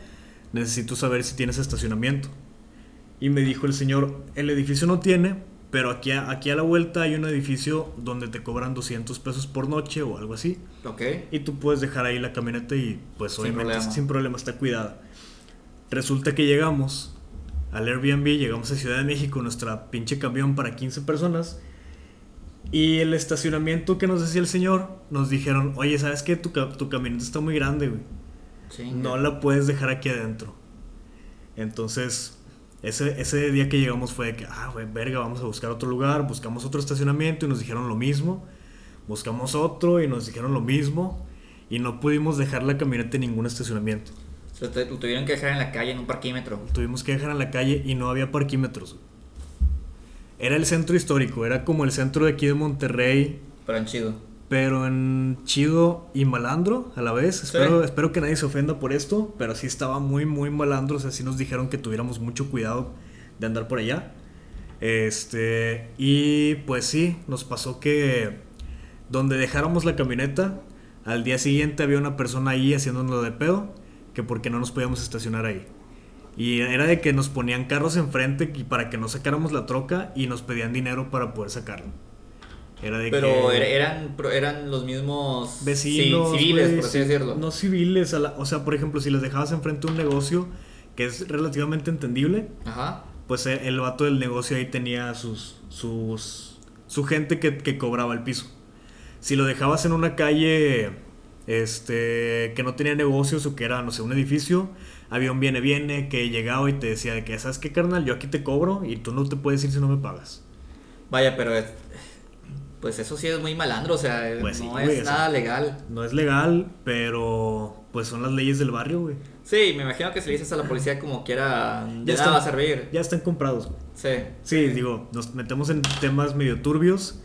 necesito saber si tienes estacionamiento. Y me dijo el señor, el edificio no tiene, pero aquí a, aquí a la vuelta hay un edificio donde te cobran 200 pesos por noche o algo así. Ok. Y tú puedes dejar ahí la camioneta y pues obviamente sin problema está cuidada. Resulta que llegamos al Airbnb, llegamos a Ciudad de México, nuestra pinche camión para 15 personas. Y el estacionamiento que nos decía el señor, nos dijeron, oye, ¿sabes qué? Tu, tu camioneta está muy grande, güey. No la puedes dejar aquí adentro. Entonces, ese, ese día que llegamos fue que, ah, güey, verga, vamos a buscar otro lugar. Buscamos otro estacionamiento y nos dijeron lo mismo. Buscamos otro y nos dijeron lo mismo. Y no pudimos dejar la camioneta en ningún estacionamiento. Lo tuvieron que dejar en la calle, en un parquímetro. Tuvimos que dejar en la calle y no había parquímetros. Era el centro histórico, era como el centro de aquí de Monterrey. Pero en chido. Pero en chido y malandro a la vez. Espero, espero que nadie se ofenda por esto, pero sí estaba muy, muy malandro. O sea, sí nos dijeron que tuviéramos mucho cuidado de andar por allá. Este, y pues sí, nos pasó que donde dejáramos la camioneta, al día siguiente había una persona ahí haciéndonos de pedo, que porque no nos podíamos estacionar ahí. Y era de que nos ponían carros enfrente y para que no sacáramos la troca y nos pedían dinero para poder sacarlo. Era de Pero eran, eran los mismos vecinos, civiles, por así decirlo. No civiles, o sea, por ejemplo, si les dejabas enfrente un negocio que es relativamente entendible, pues eh, el vato del negocio ahí tenía sus, sus, su gente que, que cobraba el piso. Si lo dejabas en una calle este, que no tenía negocios o que era, no sé, un edificio, había un viene viene que llegaba y te decía de que, ¿sabes qué, carnal? Yo aquí te cobro y tú no te puedes ir si no me pagas. Vaya, pero pues eso sí es muy malandro, o sea, pues no es nada legal. No es legal, pero pues son las leyes del barrio, güey. Sí, me imagino que si le dices a la policía como quiera, ya, ya va a servir. Ya están comprados, güey. Sí. Sí, digo, nos metemos en temas medio turbios,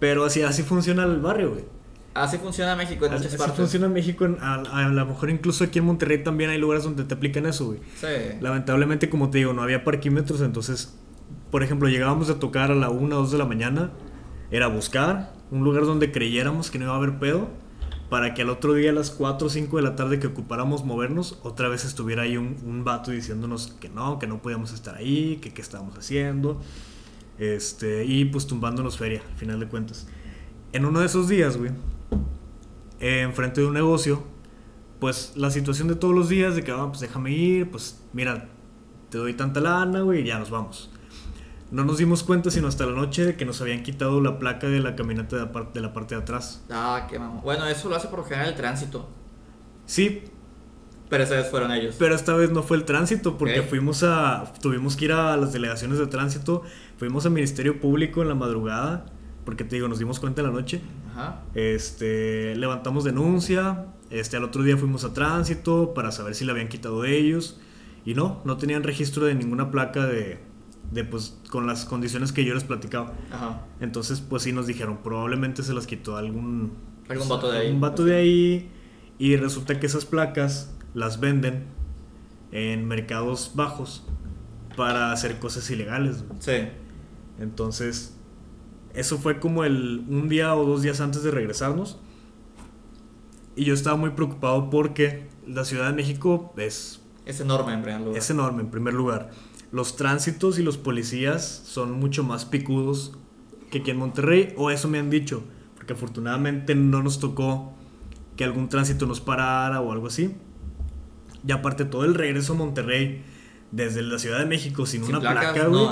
pero así, así funciona el barrio, güey. Así funciona México en muchas partes. Así funciona México. a, lo mejor incluso aquí en Monterrey también hay lugares donde te aplican eso, güey. Sí. Lamentablemente, como te digo, no había parquímetros. Entonces, por ejemplo, llegábamos a tocar a la 1 o 2 de la mañana. Era buscar un lugar donde creyéramos que no iba a haber pedo. Para que al otro día, a las 4 o 5 de la tarde que ocupáramos movernos, otra vez estuviera ahí un, un vato diciéndonos que no, que no podíamos estar ahí, que qué estábamos haciendo. Este, y pues tumbándonos feria, al final de cuentas. En uno de esos días, güey enfrente de un negocio, pues la situación de todos los días, de que, ah, pues déjame ir, pues mira, te doy tanta lana, güey, y ya nos vamos. No nos dimos cuenta sino hasta la noche de que nos habían quitado la placa de la camioneta de la, parte de, la parte de atrás. Ah, qué mamón. Bueno, eso lo hace por lo general el tránsito. Sí. Pero esta vez fueron ellos. Pero esta vez no fue el tránsito, porque fuimos a. Tuvimos que ir a las delegaciones de tránsito, fuimos al Ministerio Público en la madrugada porque te digo, nos dimos cuenta en la noche. Ajá. Este, levantamos denuncia, este, al otro día fuimos a tránsito para saber si le habían quitado ellos. Y no, no tenían registro de ninguna placa de, de pues, con las condiciones que yo les platicaba. Ajá. Entonces, pues sí nos dijeron, probablemente se las quitó algún... Algún vato de ahí. Un vato de ahí. Y resulta que esas placas las venden en mercados bajos para hacer cosas ilegales. Sí. Entonces, eso fue como el un día o dos días antes de regresarnos. Y yo estaba muy preocupado porque la Ciudad de México es... Es enorme en primer lugar. Es enorme en primer lugar. Los tránsitos y los policías son mucho más picudos que aquí en Monterrey, o eso me han dicho, porque afortunadamente no nos tocó que algún tránsito nos parara o algo así. Y aparte todo el regreso a Monterrey desde la Ciudad de México sin, una placa, güey.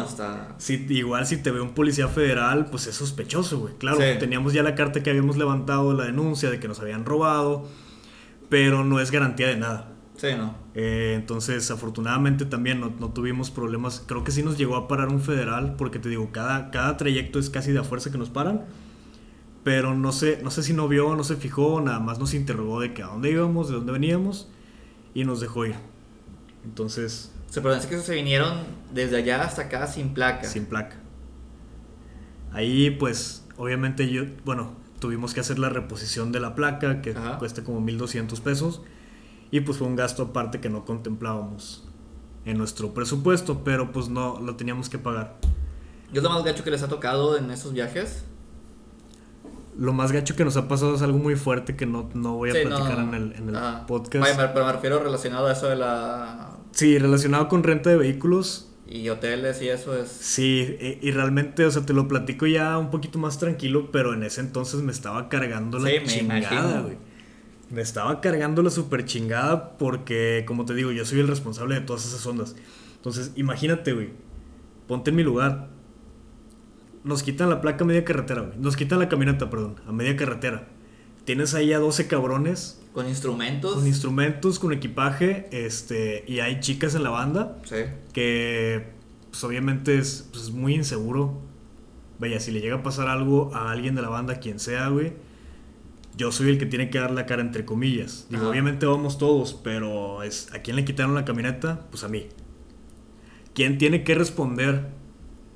Si, igual si te ve un policía federal, pues es sospechoso, güey. Claro, teníamos ya la carta que habíamos levantado, la denuncia de que nos habían robado, pero no es garantía de nada. Sí, no. Eh, entonces, afortunadamente también no, tuvimos problemas. Creo que sí nos llegó a parar un federal, porque te digo, cada, cada trayecto es casi de a fuerza que nos paran. Pero no sé, no sé si no vio, no se fijó, nada más nos interrogó de que a dónde íbamos, de dónde veníamos, y nos dejó ir. Entonces, se sea, que se vinieron desde allá hasta acá sin placa. Sin placa. Ahí, pues, obviamente yo, bueno, tuvimos que hacer la reposición de la placa, que Ajá. cuesta como 1200 pesos. Y pues fue un gasto aparte que no contemplábamos en nuestro presupuesto, pero pues no lo teníamos que pagar. ¿Qué es lo más gacho que les ha tocado en esos viajes? Lo más gacho que nos ha pasado es algo muy fuerte que no, no voy a Sí, platicar no. en el, en el Ajá. podcast. Me- pero me refiero relacionado a eso de la... Sí, relacionado con renta de vehículos. Y hoteles y eso es... Sí, y, y realmente, o sea, te lo platico ya un poquito más tranquilo, pero en ese entonces me estaba cargando la Sí, me chingada, güey. Me estaba cargando la super chingada porque, como te digo, yo soy el responsable de todas esas ondas. Entonces, imagínate, güey. Ponte en mi lugar. Nos quitan la placa a media carretera, güey. Nos quitan la camioneta, perdón, a media carretera. Tienes ahí a 12 cabrones Con instrumentos. con instrumentos, con equipaje, este, y hay chicas en la banda Sí. que pues obviamente es, pues, es muy inseguro. Vaya, si le llega a pasar algo a alguien de la banda, quien sea, güey, yo soy el que tiene que dar la cara entre comillas. Digo, Ajá. obviamente vamos todos, pero es a quién le quitaron la camioneta, pues a mí. ¿Quién tiene que responder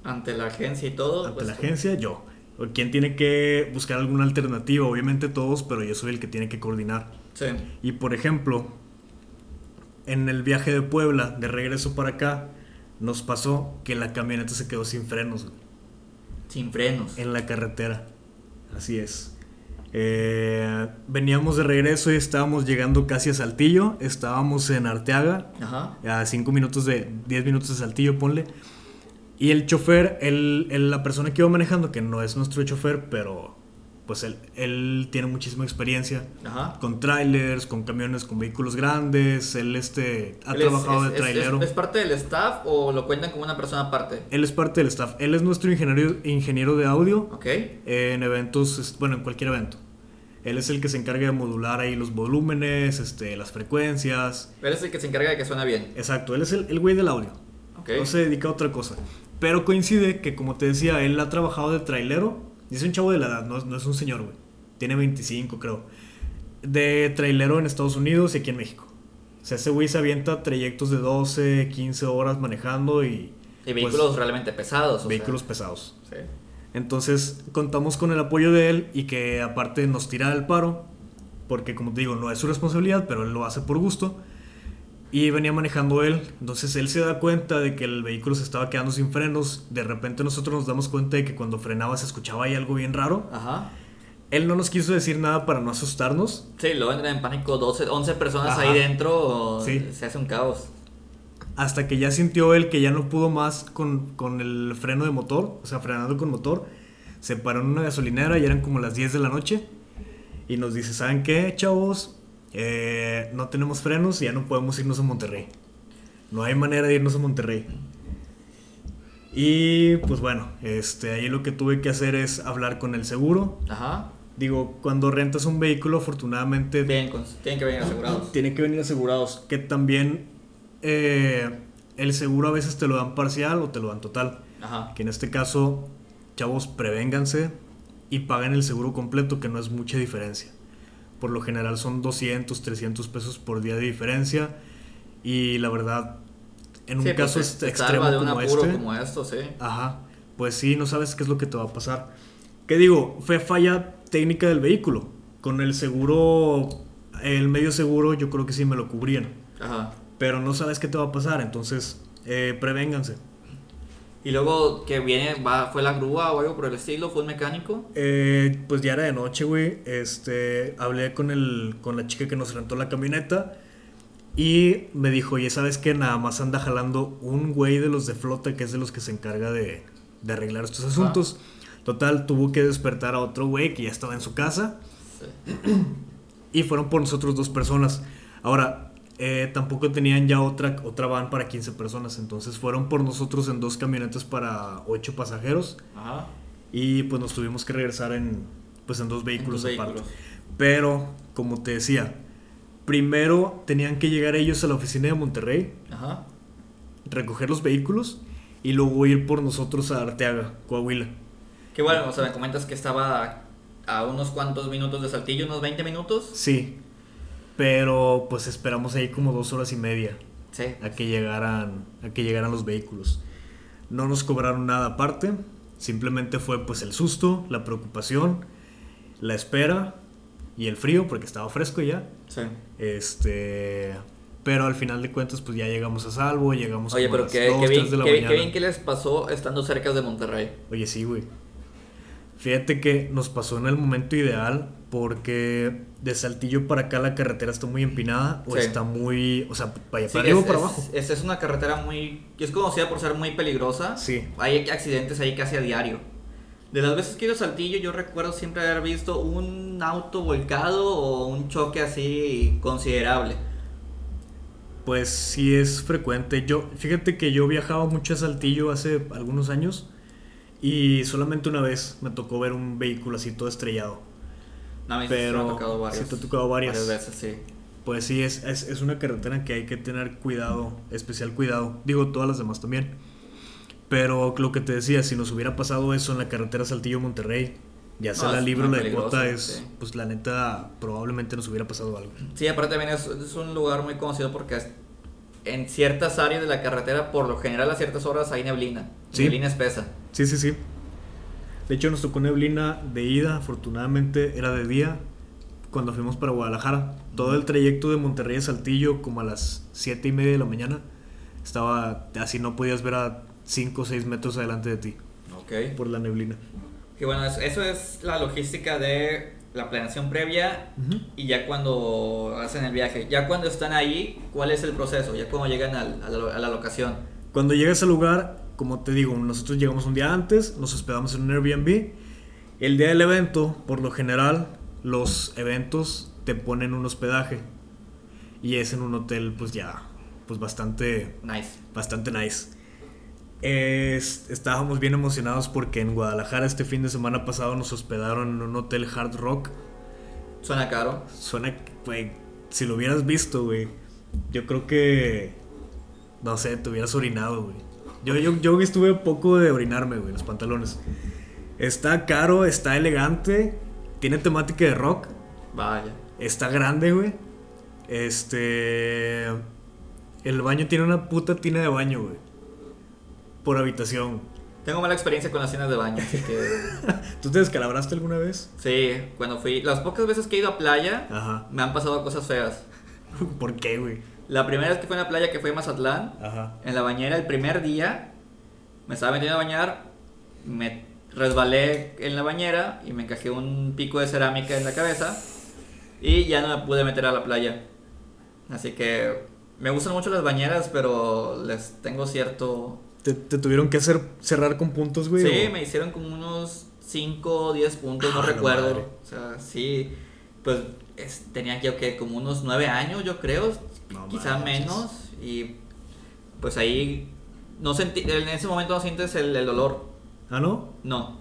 Ante la agencia y todo. ante pues, la agencia? Yo. ¿O quién tiene que buscar alguna alternativa? Obviamente todos, pero yo soy el que tiene que coordinar. Sí. Y por ejemplo, en el viaje de Puebla, de regreso para acá, nos pasó que la camioneta se quedó sin frenos güey, Sin frenos. en la carretera. Así es. Eh, veníamos de regreso y estábamos llegando casi a Saltillo. Estábamos en Arteaga, Ajá. a 5 minutos de 10 minutos de Saltillo, ponle. Y el chofer, el, el- la persona que iba manejando, que no es nuestro chofer, pero pues él, él tiene muchísima experiencia Ajá. con trailers, con camiones, con vehículos grandes. Él este, ha Él trabajado es- de es- trailero. Es, es parte del staff o lo cuentan como una persona aparte? Él es parte del staff. Él es nuestro ingeniero, ingeniero de audio Ok. eh, en eventos, bueno, en cualquier evento. Él es el que se encarga de modular ahí los volúmenes, este, las frecuencias. Él es el que se encarga de que suena bien. Exacto, él es el, el güey del audio. Ok. No se dedica a otra cosa. Pero coincide que, como te decía, él ha trabajado de trailero. Y es un chavo de la edad, no, es- no es un señor, güey. Tiene 25, creo. De trailero en Estados Unidos y aquí en México. O sea, ese güey se avienta trayectos de 12, 15 horas manejando y... Y pues, vehículos realmente pesados. o sea. vehículos pesados. Sí. Entonces contamos con el apoyo de él y que aparte nos tira el paro, porque como te digo, no es su responsabilidad, pero él lo hace por gusto. Y venía manejando él, entonces él se da cuenta de que el vehículo se estaba quedando sin frenos. De repente nosotros nos damos cuenta de que cuando frenaba se escuchaba ahí algo bien raro. Ajá. Él no nos quiso decir nada para no asustarnos. Sí, luego entran en pánico 12, 11 personas Ajá. ahí dentro. Sí. Se hace un caos. Hasta que ya sintió él que ya no pudo más con, con el freno de motor, o sea, frenando con motor. Se paró en una gasolinera y eran como las 10 de la noche. Y nos dice, ¿saben qué, chavos? Eh, no tenemos frenos y ya no podemos irnos a Monterrey. No hay manera de irnos a Monterrey. Y pues bueno, este, ahí lo que tuve que hacer es hablar con el seguro. Ajá. Digo, cuando rentas un vehículo, afortunadamente Bien, tienen que venir asegurados. tienen que venir asegurados. Que también eh, el seguro a veces te lo dan parcial o te lo dan total. Ajá. Que en este caso, chavos, prevénganse y paguen el seguro completo, que no es mucha diferencia. Por lo general son 200, 300 pesos por día de diferencia. Y la verdad, en un Sí, pues, caso te- extremo de un como apuro este, como esto, sí. Ajá, pues sí, no sabes qué es lo que te va a pasar. ¿Qué digo? Fue falla técnica del vehículo. Con el seguro, el medio seguro, yo creo que sí me lo cubrían. Ajá. Pero no sabes qué te va a pasar, entonces eh, prevénganse. Y luego que viene, va, fue la grúa o algo por el estilo, fue un mecánico. Eh, pues ya era de noche, güey. Este, hablé con, el, con la chica que nos rentó la camioneta. Y me dijo, oye, ¿sabes qué? Nada más anda jalando un güey de los de flota, que es de los que se encarga de, de arreglar estos asuntos. Total, tuvo que despertar a otro güey que ya estaba en su casa. Sí. Y fueron por nosotros dos personas. Ahora, eh, tampoco tenían ya otra, otra van para 15 personas. Entonces fueron por nosotros en dos camionetas para 8 pasajeros. Ajá. Y pues nos tuvimos que regresar en, pues, en dos vehículos dos aparte. vehículos. Pero, como te decía, primero tenían que llegar ellos a la oficina de Monterrey, Ajá. recoger los vehículos y luego ir por nosotros a Arteaga, Coahuila. Que bueno, o sea, me comentas que estaba a unos cuantos minutos de Saltillo, unos 20 minutos. Sí, pero pues esperamos ahí como dos horas y media. Sí. a que llegaran a que llegaran los vehículos. No nos cobraron nada aparte, simplemente fue pues el susto, la preocupación, la espera y el frío, porque estaba fresco ya. Sí. Este. Pero al final de cuentas, pues ya llegamos a salvo, llegamos Oye, como a pero las qué, 2, qué 3 bien, de la qué- qué mañana. bien que les pasó estando cerca de Monterrey. Oye, sí, güey. Fíjate que nos pasó en el momento ideal porque de Saltillo para acá la carretera está muy empinada o Sí. está muy, o sea, vaya Sí, para arriba o para es- abajo. Es, es una carretera muy. Es conocida por ser muy peligrosa. Sí. Hay accidentes ahí casi a diario. De las veces que he ido a Saltillo, yo recuerdo siempre haber visto un auto volcado o un choque así considerable. Pues sí es frecuente. Yo, fíjate que yo viajaba mucho a Saltillo hace algunos años y solamente una vez me tocó ver un vehículo así todo estrellado. No, me Pero ha tocado varios, sí te ha tocado varias. veces, sí. Pues sí, es, es, es una carretera que hay que tener cuidado, especial cuidado. Digo, todas las demás también. Pero lo que te decía, si nos hubiera pasado eso en la carretera Saltillo-Monterrey, ya sea No, la libre o la de cuota, es, sí. pues la neta, probablemente nos hubiera pasado algo. Sí, aparte también es, es un lugar muy conocido porque es- en ciertas áreas de la carretera, por lo general a ciertas horas hay neblina. Sí. Neblina espesa. Sí, sí, sí. De hecho, nos tocó neblina de ida, afortunadamente era de día cuando fuimos para Guadalajara. Todo el trayecto de Monterrey a Saltillo, como a las 7 y media de la mañana, estaba así, no podías ver a 5 o 6 metros adelante de ti Ok. por la neblina. Que bueno, es- eso es la logística de la planeación previa y ya cuando hacen el viaje. Ya cuando están ahí, ¿cuál es el proceso? Ya cuando llegan al- a, la, a la locación. Cuando llegas al lugar, como te digo, nosotros llegamos un día antes, nos hospedamos en un Airbnb. El día del evento, por lo general, los eventos te ponen un hospedaje. Y es en un hotel, pues ya, pues bastante, Nice. bastante nice. Es- estábamos bien emocionados porque en Guadalajara este fin de semana pasado nos hospedaron en un hotel hard rock. Suena caro. Suena, güey, si lo hubieras visto, güey, yo creo que, no sé, te hubieras orinado, güey. Yo, yo, yo estuve a poco de orinarme, güey, los pantalones. Está caro, está elegante, tiene temática de rock, Vaya. está grande, güey. Este... El baño tiene una puta tina de baño, güey. Por habitación. Tengo mala experiencia con las cenas de baño, así que... ¿Tú te descalabraste alguna vez? Sí, cuando fui... Las pocas veces que he ido a playa, Ajá. me han pasado cosas feas. ¿Por qué, güey? La primera vez que fui a una playa que fue a Mazatlán, Ajá. en la bañera el primer día, me estaba metiendo a bañar, me resbalé en la bañera y me encajé un pico de cerámica en la cabeza y ya no me pude meter a la playa. Así que me gustan mucho las bañeras, pero les tengo cierto... ¿Te, te tuvieron que hacer cerrar con puntos, güey? Sí, o- me hicieron como unos 5 o 10 puntos, no Ah, recuerdo. madre. O sea, sí, pues es- tenía que como unos 9 años, yo creo, No quizá manches. menos. Y pues ahí no sentí, en ese momento no sientes el, el dolor, ¿Ah, no? no.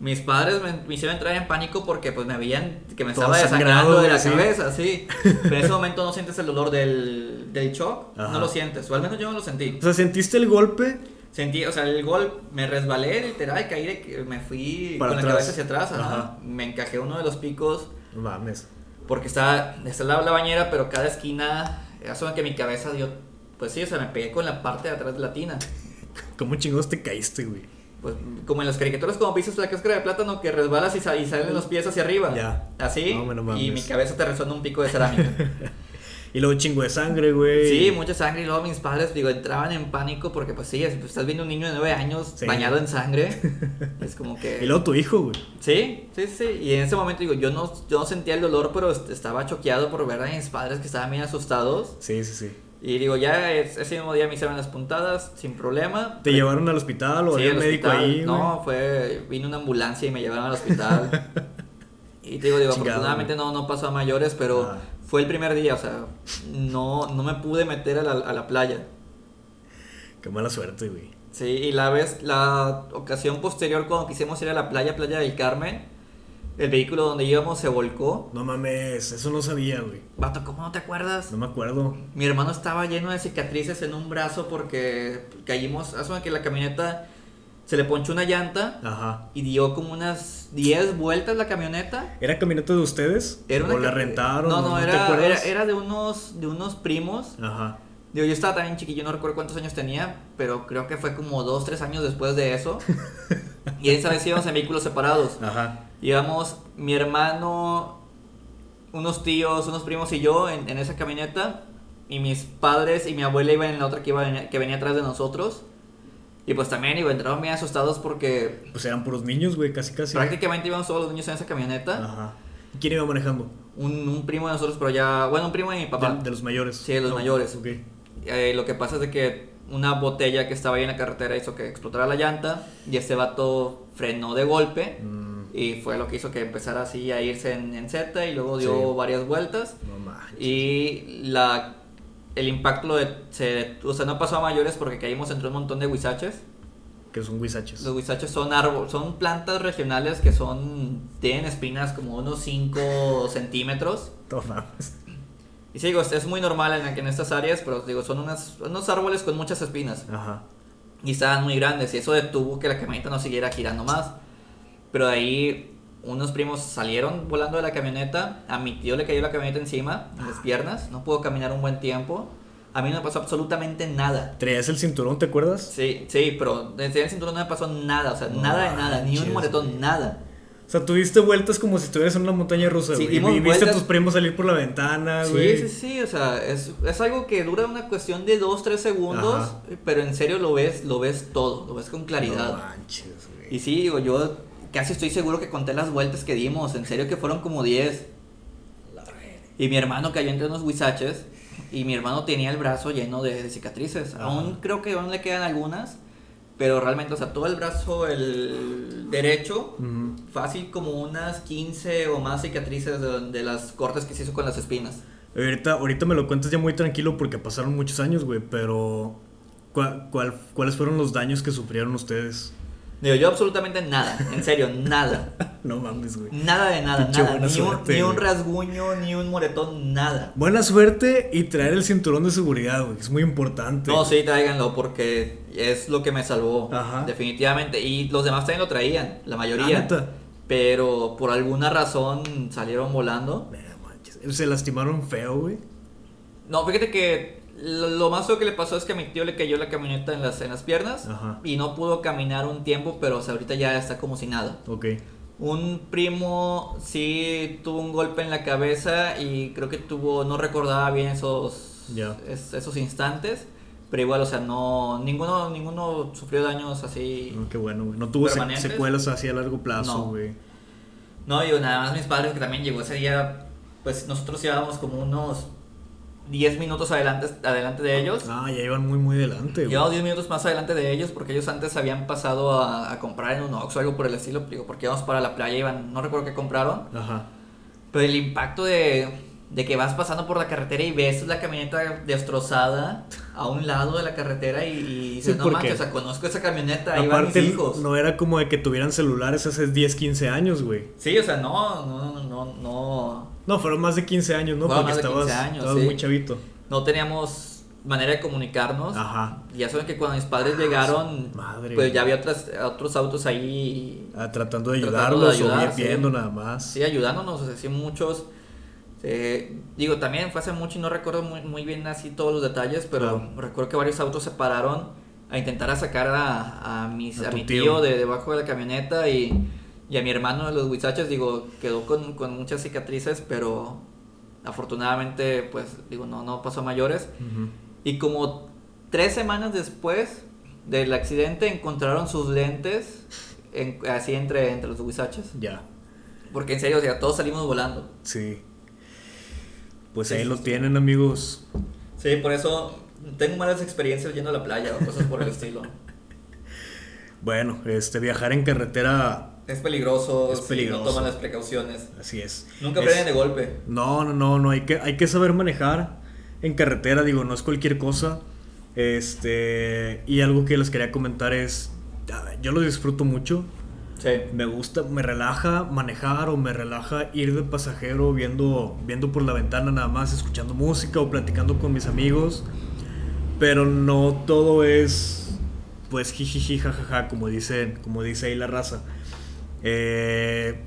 Mis padres me, me hicieron entrar en pánico porque pues me veían que me Todo estaba desangrando de la sí. cabeza, sí. Pero en ese momento no sientes el dolor del, del shock, Ajá. no lo sientes, o al menos yo no lo sentí. O sea, ¿sentiste el golpe? Sentí, o sea, el gol, me resbalé literal, caí de me fui Para con la atrás. cabeza hacia atrás, ajá. Me encajé uno de los picos mames. porque está la, la bañera, pero cada esquina, eso que mi cabeza dio, pues sí, o sea, me pegué con la parte de atrás de la tina. ¿Cómo chingados te caíste, güey? Pues como en las caricaturas como pisas la cáscara de plátano que resbalas y, sa- y salen los pies hacia arriba. Ya. Así. No, y mi cabeza aterrizó en un pico de cerámica. Y luego chingo de sangre, güey. Sí, mucha sangre y luego mis padres, digo, entraban en pánico porque pues sí, es- pues, estás viendo un niño de 9 años Sí. bañado en sangre. es como que... Y luego tu hijo, güey. Sí, sí, sí. Y en ese momento digo, yo no, yo no sentía el dolor, pero est- estaba choqueado por ver a mis padres que estaban bien asustados. Sí, sí, sí. Y digo, ya es- ese mismo día me hicieron las puntadas sin problema. ¿Te llevaron al hospital o Sí, había un médico hospital. ahí? No, fue. Vino una ambulancia y me llevaron al hospital. y te digo, digo, Chingado, afortunadamente no, no pasó a mayores, pero Ah. fue el primer día, o sea, no, no me pude meter a la, a la playa. Qué mala suerte, güey. Sí, y la vez, la ocasión posterior cuando quisimos ir a la playa, Playa del Carmen, el vehículo donde íbamos se volcó. No mames, eso no sabía, güey. Vato, ¿cómo no te acuerdas? No me acuerdo. Mi hermano estaba lleno de cicatrices en un brazo porque caímos, hace que la camioneta se le ponchó una llanta Ajá. y dio como unas 10 vueltas la camioneta. ¿Era camioneta de ustedes? Era ¿O la rentaron? No, ¿O no, te era, era, era de unos de unos primos. Ajá. Digo, yo estaba también chiquillo, no recuerdo cuántos años tenía, pero creo que fue como 2, 3 años después de eso. Y esa vez íbamos en vehículos separados. Ajá. Íbamos mi hermano, unos tíos, unos primos y yo en, en esa camioneta. Y mis padres y mi abuela iban en la otra que, iba, que venía atrás de nosotros. Y pues también iba, entraron bien asustados porque Pues eran puros niños, güey, casi casi. prácticamente íbamos todos los niños en esa camioneta. Ajá. ¿Y ¿Quién iba manejando? Un, un primo de nosotros, pero ya, bueno, un primo de mi papá. De, de los mayores. Sí, de los No, mayores. Ok. Eh, lo que pasa es de que una botella que estaba ahí en la carretera hizo que explotara la llanta y este vato frenó de golpe Mm, y fue lo que hizo que empezara así a irse en, en Z y luego dio Sí. varias vueltas no y la el impacto lo de- se, o sea, no pasó a mayores porque caímos entre un montón de huizaches. Que son huizaches. Los huizaches son árboles, son plantas regionales que son tienen espinas como unos 5 centímetros. No mames. Y sí, digo, es- muy normal en, en estas áreas, pero digo, son unas, unos árboles con muchas espinas. Ajá. Y estaban muy grandes y eso detuvo que la camioneta no siguiera girando más. Pero de ahí unos primos salieron volando de la camioneta, a mi tío le cayó la camioneta encima, en las piernas, no pudo caminar un buen tiempo. A mí no me pasó absolutamente nada. ¿Traías el cinturón, te acuerdas? Sí, sí, pero desde el cinturón no me pasó nada, o sea, No nada de nada, ni un moretón, nada. O sea, tuviste vueltas como si estuvieras en una montaña rusa, Sí, güey. y, viste a vueltas- tus primos salir por la ventana, Sí, güey. sí, sí, o sea, es, es algo que dura una cuestión de 2, 3 segundos, Ajá. pero en serio lo ves, lo ves todo, lo ves con claridad. No manches, güey. Y sí, digo, yo casi estoy seguro que conté las vueltas que dimos. En serio que fueron como 10. Y mi hermano cayó entre unos huizaches. Y mi hermano tenía el brazo lleno de, de cicatrices. Ajá. Aún creo que aún le quedan algunas. Pero realmente, o sea, todo el brazo, el derecho, fácil como unas 15 o más cicatrices de, de las cortes que se hizo con las espinas. Ahorita, ahorita me lo cuentas ya muy tranquilo porque pasaron muchos años, güey. Pero, ¿cuál, cuál- cuáles fueron los daños que sufrieron ustedes? Digo, yo absolutamente nada, en serio, nada. No mames, güey. Nada de nada, nada. Ni un, ni rasguño, ni un moretón, nada. Buena suerte y traer el cinturón de seguridad, güey. Es muy importante. No, sí, tráiganlo porque es lo que me salvó. Ajá. Definitivamente. Y los demás también lo traían, la Ah, mayoría. neta. pero por alguna razón salieron volando. Manches. Se lastimaron feo, güey. No, fíjate que lo, más que le pasó es que a mi tío le cayó la camioneta en las, en las piernas Ajá. y no pudo caminar un tiempo, pero o sea, ahorita ya está como si nada. Ok. Un primo sí tuvo un golpe en la cabeza y creo que tuvo, no recordaba bien esos, es- esos instantes, pero igual, o sea, no, ninguno, ninguno sufrió daños así. No, qué bueno, güey. No tuvo secuelas así a largo plazo, No. güey. No, digo, nada más mis padres que también llegó ese día, pues nosotros íbamos como unos 10 minutos adelante, adelante de ellos. Ah, ya iban muy, muy adelante, güey. Llevamos 10 minutos más adelante de ellos porque ellos antes habían pasado a, a comprar en un Oxxo o algo por el estilo, digo, porque íbamos para la playa, iban, no recuerdo qué compraron, Ajá. pero el impacto de, de que vas pasando por la carretera y ves la camioneta destrozada a un lado de la carretera y, y dices, Sí, no manches, o sea, conozco esa camioneta, ahí van mis Aparte, hijos. no era como de que tuvieran celulares hace 10, 15 años, güey. Sí, o sea, no, no, no, no, no, fueron más de 15 años, ¿no? Fueron Porque más de estabas, 15 años, estabas sí. muy chavito. no teníamos manera de comunicarnos. Ajá. Ya saben que cuando mis padres llegaron, madre. pues ya había otras, otros autos ahí Ah, tratando de Tratando ayudarlos de ayudar, o viendo sí. nada más. Sí, ayudándonos, o sea, sí, muchos. eh, digo, también fue hace mucho y no recuerdo muy, muy bien así todos los detalles, pero recuerdo que varios autos se pararon a intentar a sacar a, a, mis, A mi tío. tío de debajo de la camioneta y, y a mi hermano de los huizaches, digo, quedó con, con muchas cicatrices, pero afortunadamente, pues, digo, no, no pasó a mayores. Y como tres semanas después del accidente encontraron sus lentes en- así entre, entre los huizaches. Ya, Porque en serio, o sea, todos salimos volando. sí. Pues Sí, ahí sí, lo sí. tienen, amigos. Sí, por eso tengo malas experiencias yendo a la playa o cosas por el estilo. Bueno, este viajar en carretera, Es peligroso, Es si peligroso. no toman las precauciones. así es. Nunca Es- de golpe. No, no, no, no, hay que, hay que saber manejar en carretera, digo, no es cualquier cosa. Este, y algo que les quería comentar es, yo lo disfruto mucho, Sí. me gusta, me relaja manejar o me relaja ir de pasajero viendo, viendo por la ventana nada más, escuchando música o platicando con mis amigos, pero no todo es, pues, jijiji, jajaja, como dicen, como dice ahí la raza. Eh,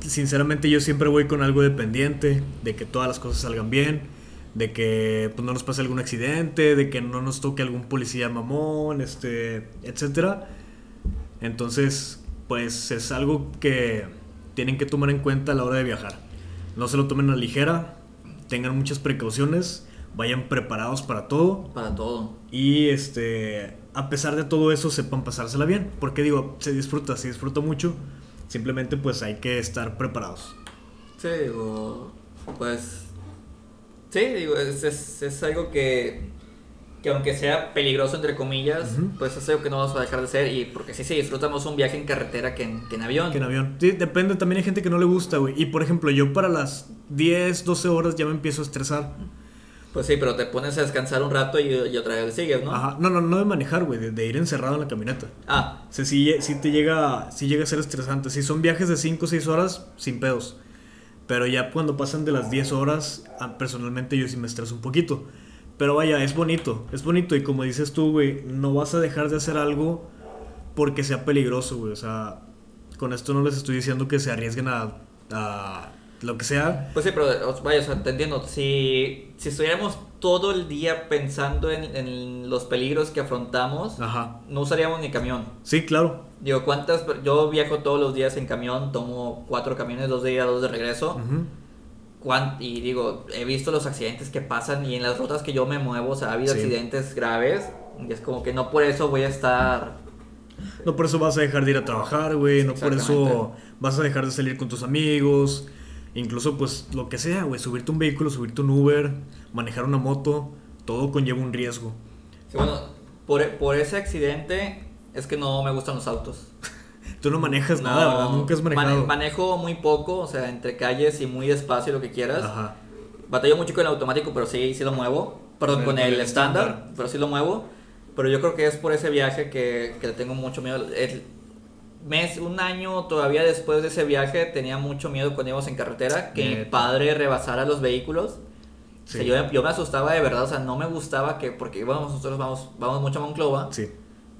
sinceramente yo siempre voy con algo de pendiente, de que todas las cosas salgan bien, de que pues, no nos pase algún accidente, de que no nos toque algún policía mamón, este, etcétera. Entonces, pues es algo que tienen que tomar en cuenta a la hora de viajar. No se lo tomen a la ligera, tengan muchas precauciones, vayan preparados para todo. Para todo. Y este, a pesar de todo eso, sepan pasársela bien. Porque digo, se disfruta, se disfruta mucho. Simplemente pues hay que estar preparados. Sí, digo, pues... Sí, digo, es, es, es algo que, que aunque sea peligroso, entre comillas, pues es algo que no vamos a dejar de ser. Y porque sí, sí, disfrutamos un viaje en carretera que en, que en avión. Que en avión. Sí, depende, también hay gente que no le gusta, güey. Y por ejemplo, yo para las 10, 12 horas ya me empiezo a estresar. Pues sí, pero te pones a descansar un rato y, y otra vez sigues, ¿no? Ajá. No, no, no de manejar, güey, de, de ir encerrado en la camioneta. Ah, O sea, sí, sí te llega, sí llega a ser estresante. Si son viajes de 5 o 6 horas, sin pedos. Pero ya cuando pasan de las 10 horas, ah, personalmente yo sí me estreso un poquito. Pero vaya, es bonito, es bonito. Y como dices tú, güey, no vas a dejar de hacer algo porque sea peligroso, güey. O sea, con esto no les estoy diciendo que se arriesguen a, a lo que sea. Pues sí, pero vaya, o sea, te entiendo. Si, si estuviéramos todo el día pensando en, en los peligros que afrontamos, Ajá. no usaríamos ni camión. Sí, claro. Digo, ¿cuántas? Yo viajo todos los días en camión, tomo cuatro camiones, dos de ida, dos de regreso. Ujú. Cuán- y digo, he visto los accidentes que pasan y en las rutas que yo me muevo, o sea, ha habido Sí. accidentes graves. Y es como que no por eso voy a estar. No por eso vas a dejar de ir a trabajar, güey. No por eso vas a dejar de salir con tus amigos. Incluso, pues, lo que sea, güey. Subirte un vehículo, subirte un Uber, manejar una moto. Todo conlleva un riesgo. Sí, bueno, por, por ese accidente es que no me gustan los autos. Tú no manejas No, nada, ¿verdad? Nunca has manejado. mane- manejo muy poco, o sea, entre calles y muy despacio, lo que quieras. Ajá. Batallo mucho con el automático, pero sí, sí lo muevo. Perdón, Con el estándar, estándar. pero sí lo muevo. Pero yo creo que es por ese viaje que, que le tengo mucho miedo. El mes, un año todavía después de ese viaje tenía mucho miedo cuando íbamos en carretera que mi Neta. padre rebasara los vehículos. O sea, Sí. yo, yo me asustaba de verdad, o sea, no me gustaba que, porque íbamos, nosotros vamos, vamos mucho a Monclova, Sí.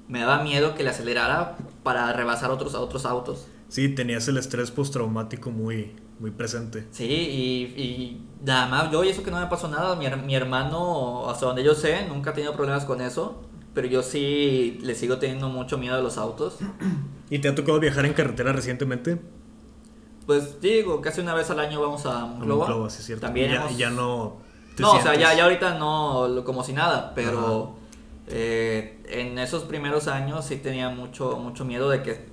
me daba miedo que le acelerara para rebasar otros, a otros autos. Sí, tenías el estrés postraumático muy, muy presente. Sí, y, y nada más, yo y eso que no me pasó nada, mi, mi hermano, hasta donde yo sé, nunca ha tenido problemas con eso, pero yo sí le sigo teniendo mucho miedo a los autos. ¿Y te ha tocado viajar en carretera recientemente? Pues digo, casi una vez al año vamos a Monclova. Monclova, sí, es cierto. También ya, hemos- y ya no. te No, o sea, ya, ya ahorita no, como si nada, pero eh, en esos primeros años sí tenía mucho, mucho miedo de que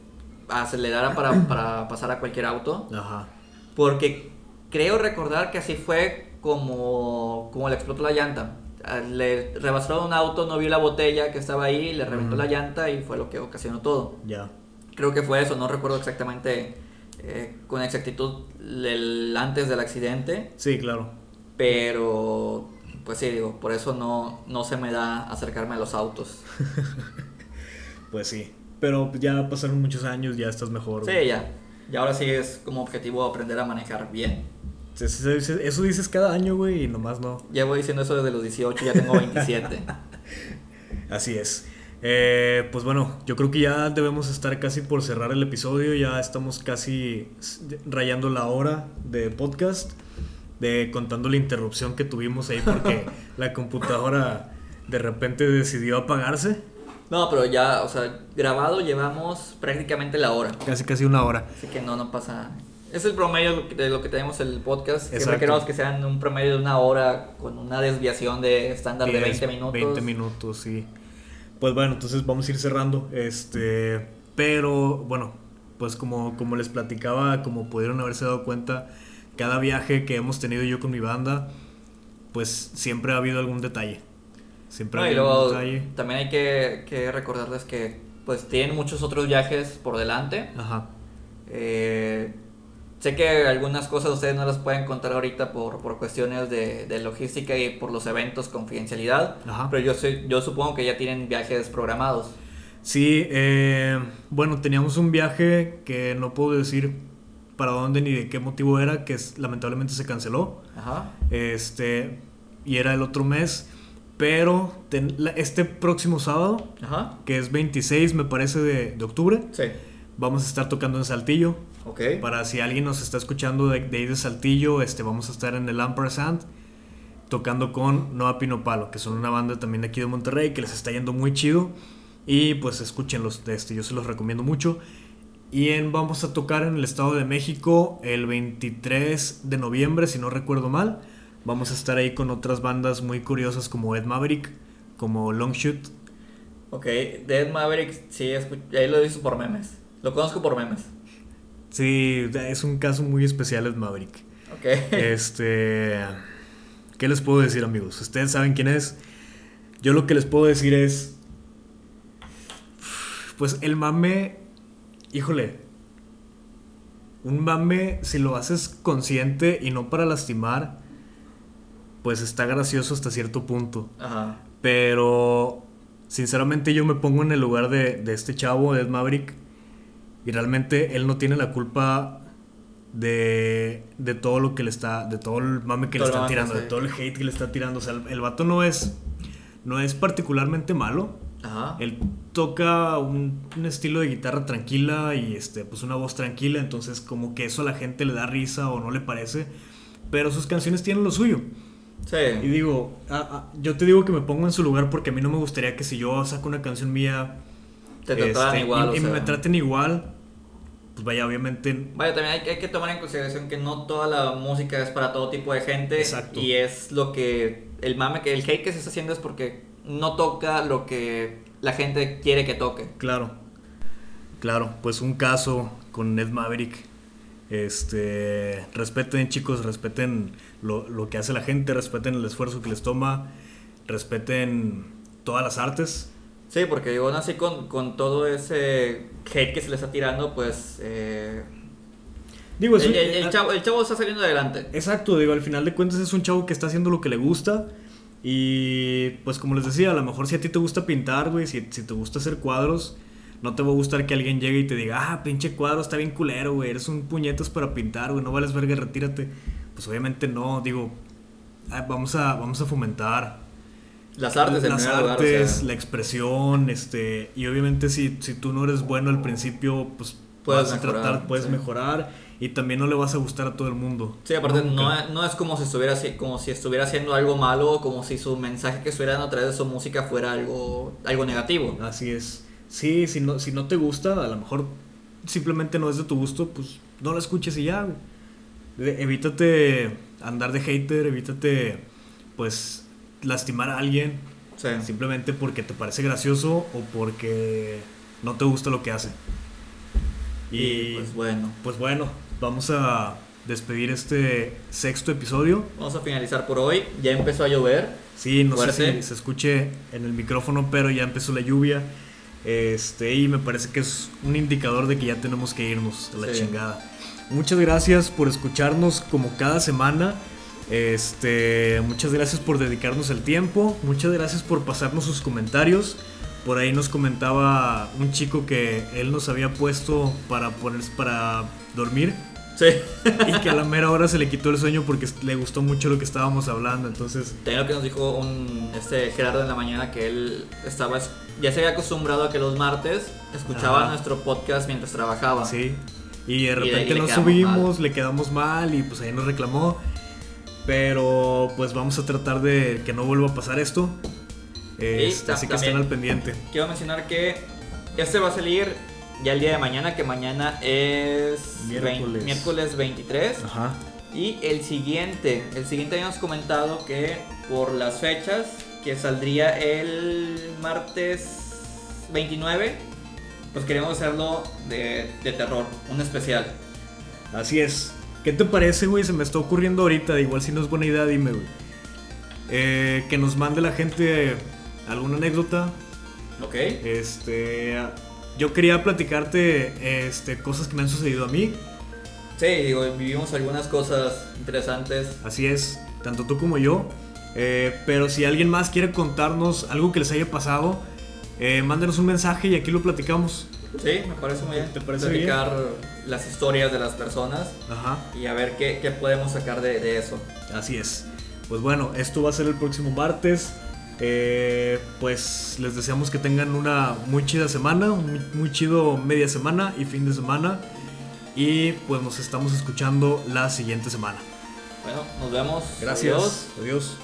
acelerara para, para pasar a cualquier auto. Ajá. Porque creo recordar que así fue como, como le explotó la llanta. Ah, Le rebasaron un auto, no vio la botella que estaba ahí, le reventó la llanta y fue lo que ocasionó todo. Ya. Creo que fue eso, no recuerdo exactamente eh, con exactitud el antes del accidente, Sí, claro. pero pues sí, digo, por eso no, no se me da acercarme a los autos. Pues sí. Pero ya pasaron muchos años, ya estás mejor. Sí, güey. ya. Y ahora sí es como objetivo aprender a manejar bien. Eso dices cada año, güey, y nomás no. Llevo diciendo eso desde los 18, ya tengo 27. Así es. Eh, pues bueno, yo creo que ya debemos estar casi por cerrar el episodio. Ya estamos casi rayando la hora de podcast. De contando la interrupción que tuvimos ahí porque la computadora de repente decidió apagarse. No, pero ya, o sea, grabado llevamos prácticamente la hora. Casi casi una hora. Así que no, no pasa. Es el promedio de lo que tenemos el podcast. Siempre Exacto. queremos que sean un promedio de una hora con una desviación de estándar de 10, 20 minutos. 20 minutos, sí. Pues bueno, entonces vamos a ir cerrando. Este, pero bueno, pues como, como les platicaba, como pudieron haberse dado cuenta, cada viaje que hemos tenido yo con mi banda, pues siempre ha habido algún detalle. Siempre No, ha habido luego algún detalle. también hay que, que recordarles que pues tienen muchos otros viajes por delante. Ajá. Eh, sé que algunas cosas ustedes no las pueden contar ahorita por, por cuestiones de, de logística y por los eventos, confidencialidad. Ajá. Pero yo, sé- yo supongo que ya tienen viajes programados. Sí, eh, bueno, teníamos un viaje que no puedo decir para dónde ni de qué motivo era, que es- lamentablemente se canceló. Ajá. Este, y era el otro mes. Pero ten- la- este próximo sábado, Ajá. que es 26, me parece, de, de octubre, Sí. vamos a estar tocando en Saltillo. Ok. Para si alguien nos está escuchando de, de ahí de Saltillo, este, vamos a estar en el Ampersand tocando con Noa Pinopalo, que son una banda también de aquí de Monterrey, que les está yendo muy chido. Y pues escúchenlos, este, yo se los recomiendo mucho. Y en, vamos a tocar en el Estado de México el 23 de noviembre, si no recuerdo mal. Vamos a estar ahí con otras bandas muy curiosas como Ed Maverick, como Longshoot. Ok, de Ed Maverick, sí, ahí lo he visto por memes. Lo conozco por memes. Sí, es un caso muy especial Ed Maverick. Ok. Este... ¿Qué les puedo decir amigos? Ustedes saben quién es. Yo lo que les puedo decir es... Pues el mame híjole, un mame, si lo haces consciente y no para lastimar, pues está gracioso hasta cierto punto. Ajá. Pero, sinceramente, yo me pongo en el lugar de, este chavo, Ed Maverick, y realmente él no tiene la culpa de, de todo lo que le está, de todo el mame que le están tirando, de todo el hate que le está tirando. O sea, el, el vato no es, no es particularmente malo él toca un, estilo de guitarra tranquila y este, pues una voz tranquila, entonces como que eso a la gente le da risa o no le parece, pero sus canciones tienen lo suyo. Sí. Y digo, yo te digo que me pongo en su lugar porque a mí no me gustaría que si yo saco una canción mía te este, igual, y, me traten igual, pues vaya, obviamente. Vaya, también hay, hay, que tomar en consideración que no toda la música es para todo tipo de gente. Exacto. Y es lo que. El mame, que el hate que se está haciendo es porque no toca lo que la gente quiere que toque. Claro, claro, pues un caso con Ned Maverick. Este, respeten chicos, respeten lo, que hace la gente, respeten el esfuerzo que les toma, respeten todas las artes. Sí, porque digo, así con, con todo ese hate que se le está tirando, pues... Eh, digo, el, el, chavo, el chavo está saliendo adelante. Exacto, digo, al final de cuentas es un chavo que está haciendo lo que le gusta y pues como les decía, a lo mejor si a ti te gusta pintar, güey, si, te gusta hacer cuadros, no te va a gustar que alguien llegue y te diga, ah, pinche cuadro está bien culero, güey, eres un puñetas para pintar, güey, no vales verga, retírate. Pues obviamente no, digo, ah, vamos a, vamos a fomentar las artes, las artes, la expresión, este, y obviamente si, si tú no eres bueno al principio, pues puedes tratar, puedes mejorar y también no le vas a gustar a todo el mundo. Sí, aparte no, es como si estuviera como si estuviera haciendo algo malo, como si su mensaje que estuviera a través de su música fuera algo algo negativo. Así es. Sí, si no si no te gusta, a lo mejor simplemente no es de tu gusto, pues no lo escuches y ya. Evítate andar de hater, evítate pues lastimar a alguien. Simplemente porque te parece gracioso o porque no te gusta lo que hace. y pues bueno. Pues bueno, vamos a despedir este sexto episodio. Vamos a finalizar por hoy. Ya empezó a llover. Sí, no sé si se escuche en el micrófono, pero ya empezó la lluvia. Este, y me parece que es un indicador de que ya tenemos que irnos a la chingada. Muchas gracias por escucharnos como cada semana. Este, muchas gracias por dedicarnos el tiempo. Muchas gracias por pasarnos sus comentarios. Por ahí nos comentaba un chico que él nos había puesto para poner para dormir. Sí. y que a la mera hora se le quitó el sueño porque le gustó mucho lo que estábamos hablando, entonces... También lo que nos dijo un, este Gerardo en la mañana que él estaba... Ya se había acostumbrado a que los martes escuchaba nuestro podcast mientras trabajaba. Sí. Y de repente nos subimos, le quedamos mal y pues ahí nos reclamó. Pero pues vamos a tratar de que no vuelva a pasar esto. Este, así que estén al pendiente. Quiero mencionar que este va a salir ya el día de mañana, que mañana es miércoles, 23. Ajá. Y el siguiente, el siguiente habíamos comentado que por las fechas, que saldría el martes 29, pues queremos hacerlo de, terror, un especial. Así es. ¿Qué te parece, güey? Se me está ocurriendo ahorita, igual si no es buena idea, dime, güey. Eh, que nos mande la gente alguna anécdota. Ok. Este yo quería platicarte este, cosas que me han sucedido a mí. Sí, digo, vivimos algunas cosas interesantes. Así es, tanto tú como yo. Eh, pero si alguien más quiere contarnos algo que les haya pasado, eh, mándenos un mensaje y aquí lo platicamos. Sí, me parece muy bien. ¿Te parece Platicar las historias de las personas Ajá. y a ver qué, qué podemos sacar de, de, eso. Así es. Pues bueno, esto va a ser el próximo martes. Eh, pues les deseamos que tengan una muy chida semana, muy, chido media semana y fin de semana. Y pues nos estamos escuchando la siguiente semana. Bueno, nos vemos. Gracias. Adiós.